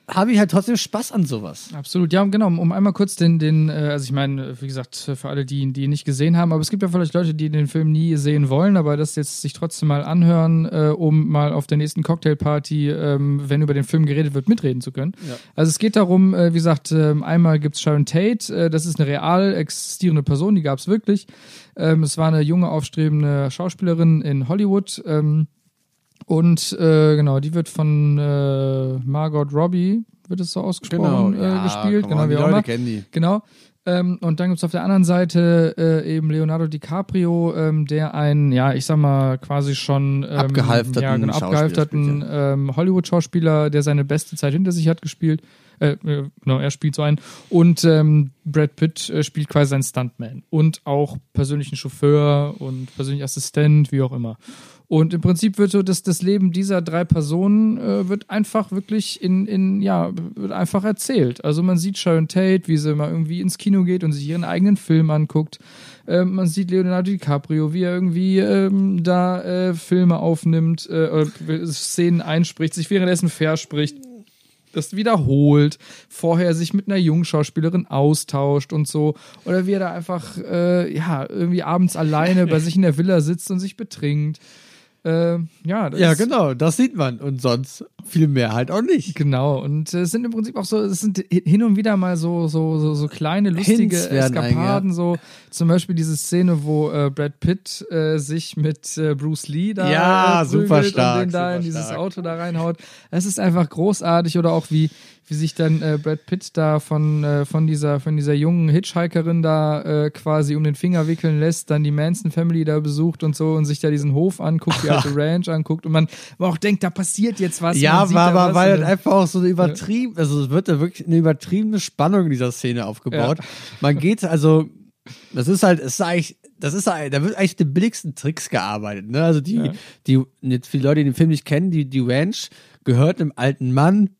habe ich halt trotzdem Spaß an sowas. Absolut, ja, genau. Um einmal kurz den, den, äh, also ich meine, wie gesagt, für alle, die, die ihn nicht gesehen haben, aber es gibt ja vielleicht Leute, die den Film nie sehen wollen, aber das jetzt sich trotzdem mal anhören, äh, um mal auf der nächsten Cocktailparty, ähm, wenn über den Film geredet wird, mitreden zu können. Also es geht darum, äh, wie gesagt, ähm, einmal gibt's Sharon Tate, äh, das ist eine real existierende Person, die gab's wirklich. Ähm, es war eine junge, aufstrebende Schauspielerin in Hollywood. Ähm, und äh, genau, die wird von äh, Margot Robbie, wird es so ausgesprochen, äh, gespielt. Genau, wie auch immer. kennen die. Genau. Ähm, und dann gibt es auf der anderen Seite äh, eben Leonardo DiCaprio, ähm, der einen, ja, ich sag mal, quasi schon ähm, Abgehalfterten ja, genau, abgehalfterten spielt, ähm, Hollywood-Schauspieler, der seine beste Zeit hinter sich hat, gespielt. Äh, äh, genau, er spielt so einen. Und ähm, Brad Pitt äh, spielt quasi seinen Stuntman und auch persönlichen Chauffeur und persönlichen Assistent, wie auch immer. Und im Prinzip wird so das, das Leben dieser drei Personen äh, wird einfach wirklich in, in, ja, wird einfach erzählt. Also man sieht Sharon Tate, wie sie mal irgendwie ins Kino geht und sich ihren eigenen Film anguckt. Ähm, man sieht Leonardo DiCaprio, wie er irgendwie ähm, da äh, Filme aufnimmt, äh, Szenen einspricht, sich währenddessen verspricht das wiederholt, vorher sich mit einer jungen Schauspielerin austauscht und so. Oder wie er da einfach, äh, ja, irgendwie abends alleine bei sich in der Villa sitzt und sich betrinkt. Äh, ja, Ja, genau, das sieht man. Und sonst viel mehr halt auch nicht. Genau, und äh, es sind im Prinzip auch so, es sind hin und wieder mal so, so, so, so kleine, lustige Eskapaden, so zum Beispiel diese Szene, wo äh, Brad Pitt äh, sich mit äh, Bruce Lee da Ja, äh, super stark, und den da in dieses stark. Auto da reinhaut. Es ist einfach großartig oder auch wie, wie sich dann äh, Brad Pitt da von, äh, von, dieser, von dieser jungen Hitchhikerin da äh, quasi um den Finger wickeln lässt, dann die Manson Family da besucht und so und sich da diesen Hof anguckt, die alte Ranch anguckt und man man auch denkt, da passiert jetzt was. Ja, war, war, weil und halt einfach auch so eine übertrieben, also es wird da wirklich eine übertriebene Spannung in dieser Szene aufgebaut. Man geht, also, das ist halt, es ist eigentlich, das ist da wird eigentlich mit den billigsten Tricks gearbeitet, ne? Also die, Ja. die, jetzt viele Leute, die den Film nicht kennen, die, die Ranch gehört einem alten Mann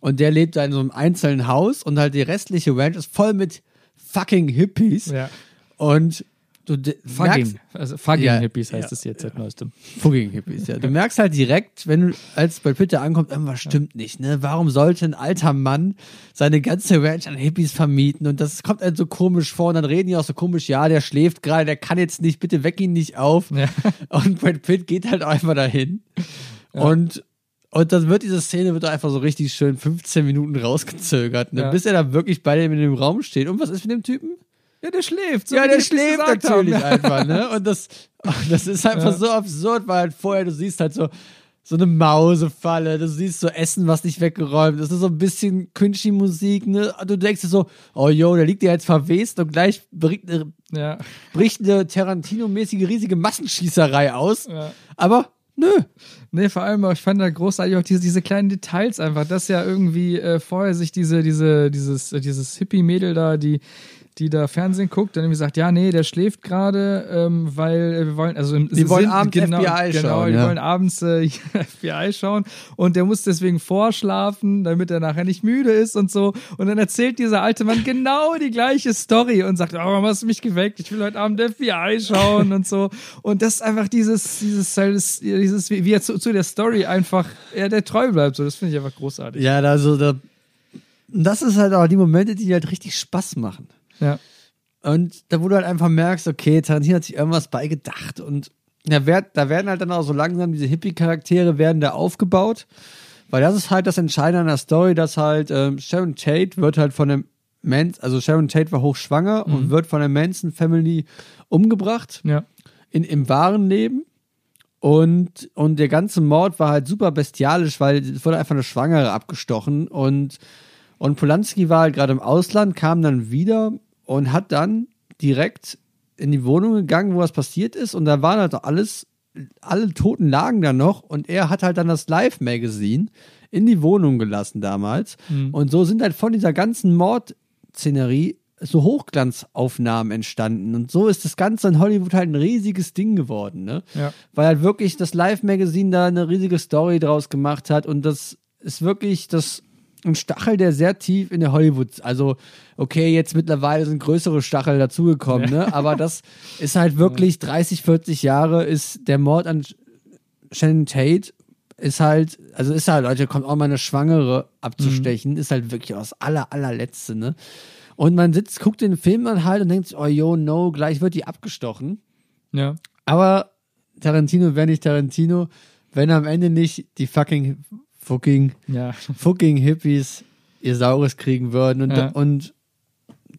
und der lebt da in so einem einzelnen Haus und halt die restliche Ranch ist voll mit fucking Hippies Ja. und du merkst, Also Fugging Ja, Hippies heißt ja, es jetzt seit neuestem. Fucking Hippies, ja. Du merkst halt direkt, wenn du als bei Pitt da ankommt, irgendwas stimmt nicht, ne? Warum sollte ein alter Mann seine ganze Ranch an Hippies vermieten? Und das kommt halt so komisch vor und dann reden die auch so komisch, ja, der schläft gerade, der kann jetzt nicht, bitte weck ihn nicht auf. Ja. Und Brad Pitt geht halt einfach dahin. Und und dann wird diese Szene wird einfach so richtig schön 15 Minuten rausgezögert, ne? Ja. bis er da wirklich bei dem in dem Raum steht. Und was ist mit dem Typen? Ja, der schläft. so ja, der schläft natürlich haben. einfach, ne? Und das, das ist einfach Ja. so absurd, weil halt vorher du siehst halt so, so eine Mausefalle, du siehst so Essen, was nicht weggeräumt ist, so ein bisschen Country-Musik, ne? Und du denkst dir so, oh yo, der liegt ja jetzt verwest und gleich bricht eine, Ja. bricht eine Tarantino-mäßige riesige Massenschießerei aus. Ja. Aber nö. Nee, vor allem, ich fand da großartig auch diese, diese kleinen Details einfach, dass ja irgendwie äh, vorher sich diese, diese, dieses, äh, dieses Hippie-Mädel da, die, die da Fernsehen guckt, dann irgendwie sagt, ja, nee, der schläft gerade, ähm, weil äh, wir wollen, also im Die wollen abends genau, FBI genau, schauen, die ja. wollen abends äh, FBI schauen und der muss deswegen vorschlafen, damit er nachher nicht müde ist und so. Und dann erzählt dieser alte Mann genau die gleiche Story und sagt, oh, warum hast du mich geweckt? Ich will heute Abend FBI schauen und so. Und das ist einfach dieses, dieses, dieses, dieses wie wie er zu, zu der Story einfach, ja, der treu bleibt. So, das finde ich einfach großartig. Ja, also da, das ist halt auch die Momente, die halt richtig Spaß machen. Ja. Und da, wo du halt einfach merkst, okay, Tarantino hat sich irgendwas beigedacht und da, werd, da werden halt dann auch so langsam diese Hippie-Charaktere werden da aufgebaut. Weil das ist halt das Entscheidende an der Story, dass halt ähm, Sharon Tate wird halt von dem Manson, also Sharon Tate war hochschwanger und wird von der Manson Family umgebracht Ja. in, im wahren Leben. Und, und der ganze Mord war halt super bestialisch, weil es wurde einfach eine Schwangere abgestochen. Und, und Polanski war halt gerade im Ausland, kam dann wieder und hat dann direkt in die Wohnung gegangen, wo was passiert ist und da waren halt alles, alle Toten lagen da noch und er hat halt dann das Live-Magazine in die Wohnung gelassen damals. Mhm. Und so sind halt von dieser ganzen Mordszenerie so Hochglanzaufnahmen entstanden. Und so ist das Ganze in Hollywood halt ein riesiges Ding geworden, ne? Ja. Weil halt wirklich das Live-Magazin da eine riesige Story draus gemacht hat und das ist wirklich das ein Stachel, der sehr tief in der Hollywood, also okay, jetzt mittlerweile sind größere Stachel dazugekommen, ne? Aber das ist halt wirklich 30, 40 Jahre ist der Mord an Shannon Tate ist halt, also ist halt, Leute, kommt auch mal eine Schwangere abzustechen, ist halt wirklich aus aller, allerletzte, ne? Und man sitzt, guckt den Film dann halt und denkt, sich, oh yo, no, gleich wird die abgestochen. Ja. Aber Tarantino wäre nicht Tarantino, wenn am Ende nicht die fucking, fucking, Ja. fucking Hippies ihr Saures kriegen würden und, Ja. und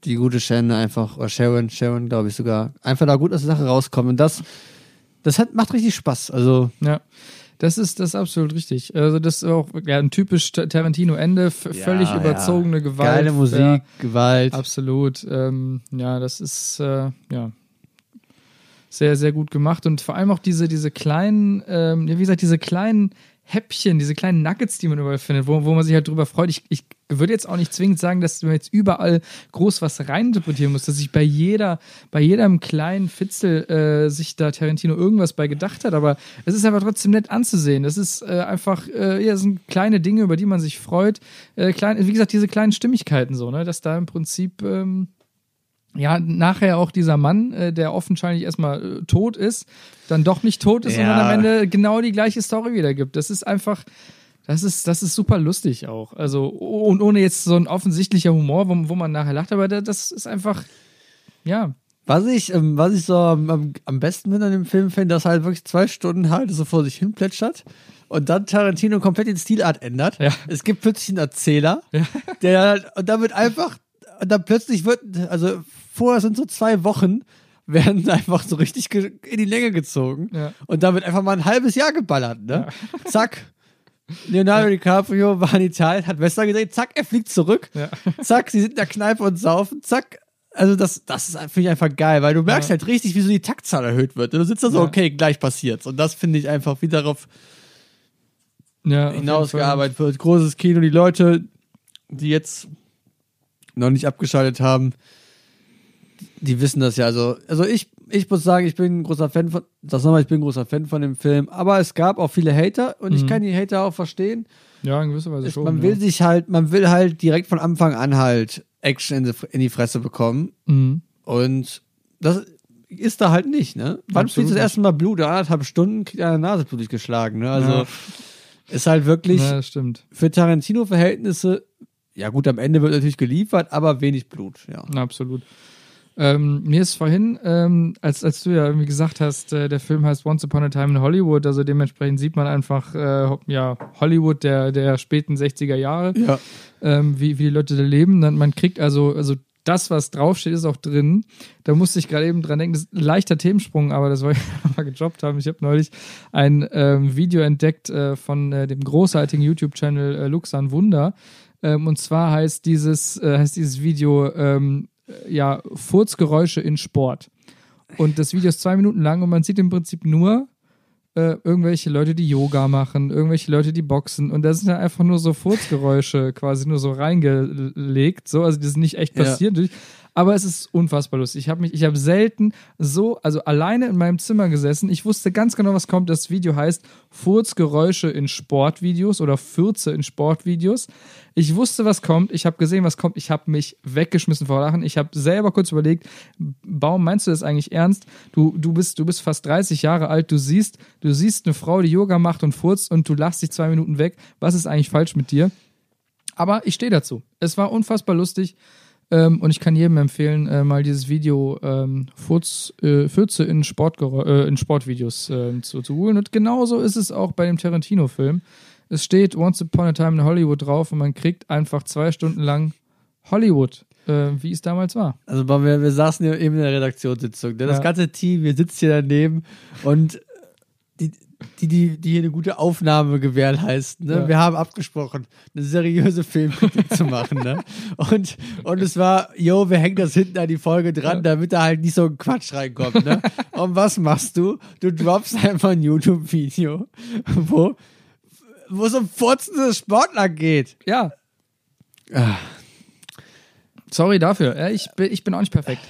die gute Shannon einfach, oder Sharon, Sharon, glaube ich sogar, einfach da gut aus der Sache rauskommen. Und das, das hat, macht richtig Spaß. Also, Ja. Das ist, das ist absolut richtig. Also, das ist auch ja, ein typisch Ta- Tarantino-Ende, f- völlig Ja, überzogene ja. Gewalt. Geile Musik, Ja, Gewalt. absolut. Ähm, ja, das ist, äh, ja. Sehr, sehr gut gemacht und vor allem auch diese, diese kleinen, ähm, ja, wie gesagt, diese kleinen Häppchen, diese kleinen Nuggets, die man überall findet, wo, wo man sich halt drüber freut. Ich, ich würde jetzt auch nicht zwingend sagen, dass man jetzt überall groß was reininterpretieren muss, dass sich bei jeder, bei jedem kleinen Fitzel äh, sich da Tarantino irgendwas bei gedacht hat, aber es ist aber trotzdem nett anzusehen. Das ist äh, einfach, äh, ja, sind kleine Dinge, über die man sich freut. Äh, klein, wie gesagt, diese kleinen Stimmigkeiten so, ne, dass da im Prinzip ähm, ja, nachher auch dieser Mann, äh, der offensichtlich erstmal äh, tot ist, dann doch nicht tot ist, Ja. sondern am Ende genau die gleiche Story wiedergibt. Das ist einfach, das ist, das ist super lustig auch. Also, und ohne jetzt so ein offensichtlicher Humor, wo, wo man nachher lacht, aber da- das ist einfach, ja, Was ich, ähm, was ich so am, am, besten finde an dem Film finde, dass halt wirklich zwei Stunden halt so vor sich hin plätschert und dann Tarantino komplett den Stilart ändert. Ja. Es gibt plötzlich einen Erzähler, der halt, und damit einfach, und dann plötzlich wird, also vorher sind so zwei Wochen, werden einfach so richtig in die Länge gezogen Ja. und damit einfach mal ein halbes Jahr geballert, ne? Zack. Leonardo DiCaprio war in Italien, hat Western gedreht, zack, er fliegt zurück. Ja. Zack, sie sind in der Kneipe und saufen, zack. Also das, das ist finde ich einfach geil, weil du merkst Ja. halt richtig, wie so die Taktzahl erhöht wird. Du sitzt da so, Ja. okay, gleich passiert's. Und das finde ich einfach, wie darauf ja hinausgearbeitet wird. Großes Kino, die Leute, die jetzt noch nicht abgeschaltet haben, die wissen das ja. Also, also ich, ich muss sagen, ich bin ein großer Fan von, das nochmal, ich bin ein großer Fan von dem Film. Aber es gab auch viele Hater und ich Mhm. kann die Hater auch verstehen. Ja, in gewisser Weise schon. man will ja. sich halt, man will halt direkt von Anfang an halt Action in die, in die Fresse bekommen. Mhm. Und das ist da halt nicht, ne? Wann Absolut das erste Mal Blut? Anderthalb Stunden kriegt eine Nase blutig geschlagen, ne? Also Ja. ist halt wirklich Ja, für Tarantino-Verhältnisse, ja gut, am Ende wird natürlich geliefert, aber wenig Blut, ja. Na, absolut. Ähm, mir ist vorhin, ähm, als, als du ja irgendwie gesagt hast, äh, der Film heißt Once Upon a Time in Hollywood, also dementsprechend sieht man einfach, äh, ja, Hollywood der, der späten 60er Jahre, Ja. ähm, wie, wie die Leute da leben. Dann, man kriegt also, also das, was draufsteht, ist auch drin. Da musste ich gerade eben dran denken, das ist ein leichter Themensprung, aber das wollte ich mal gejobbt haben. Ich habe neulich ein ähm, Video entdeckt äh, von äh, dem großartigen YouTube-Channel äh, Luxan Wunder. Ähm, und zwar heißt dieses, äh, heißt dieses Video ähm, äh, ja Furzgeräusche in Sport. Und das Video ist zwei Minuten lang und man sieht im Prinzip nur äh, irgendwelche Leute, die Yoga machen, irgendwelche Leute, die boxen. Und da sind ja einfach nur so Furzgeräusche quasi nur so reingelegt. So, also die sind nicht echt Ja. Aber es ist unfassbar lustig. Ich habe mich, ich habe selten so, also alleine in meinem Zimmer gesessen. Ich wusste ganz genau, was kommt. Das Video heißt Furzgeräusche in Sportvideos oder Fürze in Sportvideos. Ich wusste, was kommt. Ich habe gesehen, was kommt. Ich habe mich weggeschmissen vor Lachen. Ich habe selber kurz überlegt, Baum, meinst du das eigentlich ernst? Du, du, bist, du bist fast 30 Jahre alt. Du siehst, du siehst eine Frau, die Yoga macht und furzt und du lachst dich zwei Minuten weg. Was ist eigentlich falsch mit dir? Aber ich stehe dazu. Es war unfassbar lustig. Ähm, und ich kann jedem empfehlen, äh, mal dieses Video ähm, Furz, äh, Fürze in, Sportgerä- äh, in Sportvideos äh, zu, zu googeln. Und genauso ist es auch bei dem Tarantino-Film. Es steht Once Upon a Time in Hollywood drauf und man kriegt einfach zwei Stunden lang Hollywood, äh, wie es damals war. Also wir, wir saßen ja eben in der Redaktionssitzung. Ne? Das Ja. ganze Team, wir sitzen hier daneben und die, die, die, hier eine gute Aufnahme gewährleisten. Ne? Ja. Wir haben abgesprochen, eine seriöse Filmkritik zu machen. Ne? Und, und es war, yo, wir hängen das hinten an die Folge dran, damit da halt nicht so ein Quatsch reinkommt. Ne? Und was machst du? Du droppst einfach ein YouTube-Video, wo, wo es um furzende Sportler geht. Ja. Ah. Sorry dafür. Ja, ich, bin, ich bin auch nicht perfekt.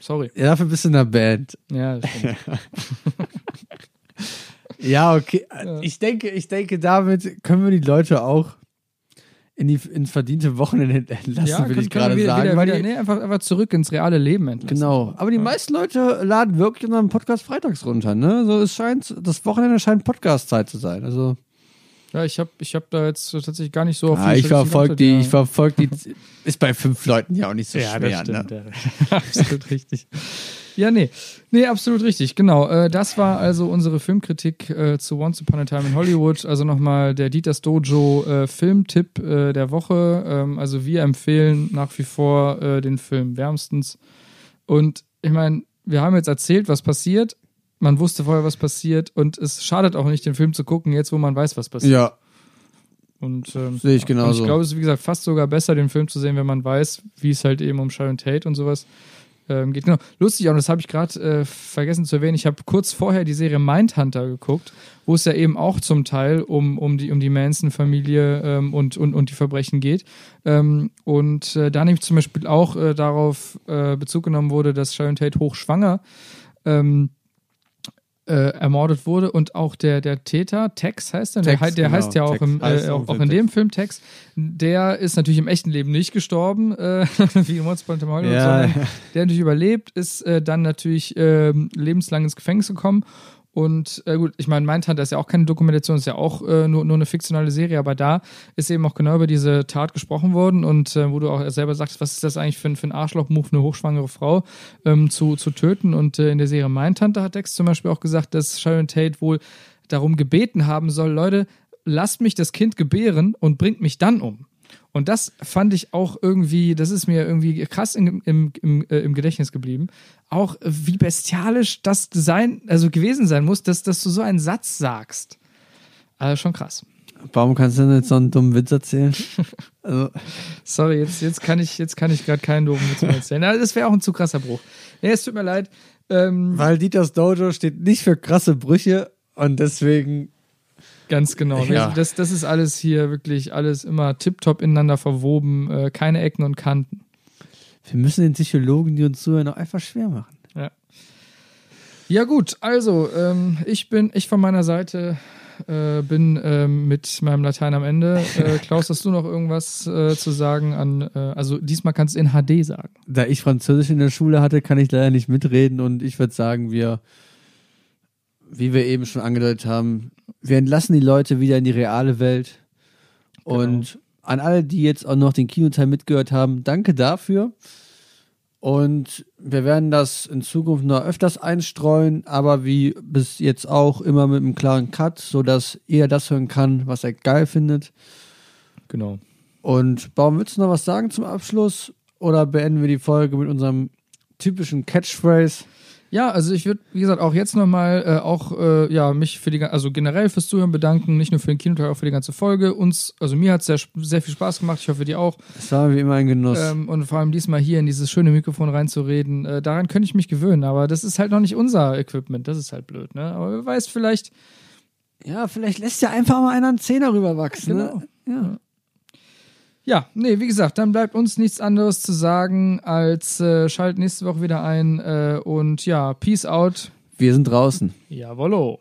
Sorry. Ja, dafür bist du in der Band. Ja, das stimmt. Ja, okay. Ich denke, ich denke, damit können wir die Leute auch in die ins verdiente Wochenende entlassen, ja, können- ich gerade wieder, sagen. Wieder, weil wieder, die, nee, einfach, einfach zurück ins reale Leben entlassen. Genau. Aber die meisten Leute laden wirklich unseren Podcast freitags runter, ne? So, es scheint, das Wochenende scheint Podcast-Zeit zu sein. Also, Ja, ich habe ich hab da jetzt tatsächlich gar nicht so auf ah, die ich verfolge die, ich war verfolge die, ist bei fünf Leuten ja auch nicht so ja, schwer, das stimmt. ne? Ja. absolut richtig. Ja, nee. Nee, absolut richtig. Genau. Äh, das war also unsere Filmkritik äh, zu Once Upon a Time in Hollywood. Also nochmal der Dieters Dojo äh, Filmtipp äh, der Woche. Ähm, also wir empfehlen nach wie vor äh, den Film wärmstens. Und ich meine, wir haben jetzt erzählt, was passiert. Man wusste vorher, was passiert. Und es schadet auch nicht, den Film zu gucken, jetzt wo man weiß, was passiert. Ja, Und ähm, Sehe ich Und genauso. ich glaube, es ist wie gesagt fast sogar besser, den Film zu sehen, wenn man weiß, wie es halt eben um Sharon Tate und sowas ähm, geht. Genau. Lustig, und das habe ich gerade äh, vergessen zu erwähnen. Ich habe kurz vorher die Serie Mindhunter geguckt, wo es ja eben auch zum Teil um, um die, um die Manson-Familie ähm, und, und, und die Verbrechen geht. Ähm, und äh, da nämlich zum Beispiel auch äh, darauf äh, Bezug genommen wurde, dass Sharon Tate hochschwanger ähm, äh, ermordet wurde und auch der, der Täter, Tex heißt er, der, Tex, hei- der genau. heißt ja auch, Tex im, äh, auch auch, im in dem Film Tex, der ist natürlich im echten Leben nicht gestorben, äh, wie a Time in Hollywood, Ja. sondern der natürlich überlebt, ist äh, dann natürlich ähm, lebenslang ins Gefängnis gekommen und äh, gut, ich meine, Mindhunter ist ja auch keine Dokumentation, ist ja auch äh, nur, nur eine fiktionale Serie, aber da ist eben auch genau über diese Tat gesprochen worden und äh, wo du auch selber sagst, was ist das eigentlich für, ein- für ein Arschloch-Move, eine hochschwangere Frau ähm, zu, zu töten und äh, in der Serie Mindhunter hat Dex zum Beispiel auch gesagt, dass Sharon Tate wohl darum gebeten haben soll, Leute, lasst mich das Kind gebären und bringt mich dann um. Und das fand ich auch irgendwie, das ist mir irgendwie krass im, im, im, äh, im Gedächtnis geblieben. Auch wie bestialisch das sein, also gewesen sein muss, dass, dass du so einen Satz sagst. Also schon krass. Warum kannst du denn jetzt so einen dummen Witz erzählen? Also, Sorry, jetzt, jetzt kann ich, jetzt kann ich gerade keinen doofen Witz mehr erzählen. Aber das wäre auch ein zu krasser Bruch. Nee, es tut mir leid. Ähm, weil Dieters Dojo steht nicht für krasse Brüche und deswegen Ganz genau. Ja. Das, das ist alles hier wirklich alles immer tiptop ineinander verwoben, äh, keine Ecken und Kanten. Wir müssen den Psychologen, die uns zuhören, auch einfach schwer machen. Ja. Ja, gut, also ähm, ich bin, ich von meiner Seite äh, bin ähm, mit meinem Latein am Ende. Äh, Klaus, hast du noch irgendwas äh, zu sagen an, äh, also diesmal kannst du in HD sagen. Da ich Französisch in der Schule hatte, kann ich leider nicht mitreden und ich würde sagen, wir, wie wir eben schon angedeutet haben, wir entlassen die Leute wieder in die reale Welt. Und an alle, die jetzt auch noch den Kinoteil mitgehört haben, danke dafür. Und wir werden das in Zukunft noch öfters einstreuen, aber wie bis jetzt auch immer mit einem klaren Cut, sodass er das hören kann, was er geil findet. Genau. Und Baum, willst du noch was sagen zum Abschluss? Oder beenden wir die Folge mit unserem typischen Catchphrase? Ja, also ich würde, wie gesagt, auch jetzt nochmal äh, auch äh, ja, mich für die, also generell fürs Zuhören bedanken, nicht nur für den Kinoteil, auch für die ganze Folge. Uns, also mir hat es sehr, sehr viel Spaß gemacht, ich hoffe dir auch. Es war wie immer ein Genuss. Ähm, und vor allem diesmal hier in dieses schöne Mikrofon reinzureden, äh, daran könnte ich mich gewöhnen, aber das ist halt noch nicht unser Equipment, das ist halt blöd, ne? Aber wer weiß, vielleicht, ja, vielleicht lässt ja einfach mal einer einen Zehner rüberwachsen. Genau. Ne? Ja. Ja, nee, wie gesagt, dann bleibt uns nichts anderes zu sagen, als äh, schalt nächste Woche wieder ein äh, und ja, Peace out. Wir sind draußen. Jawollo.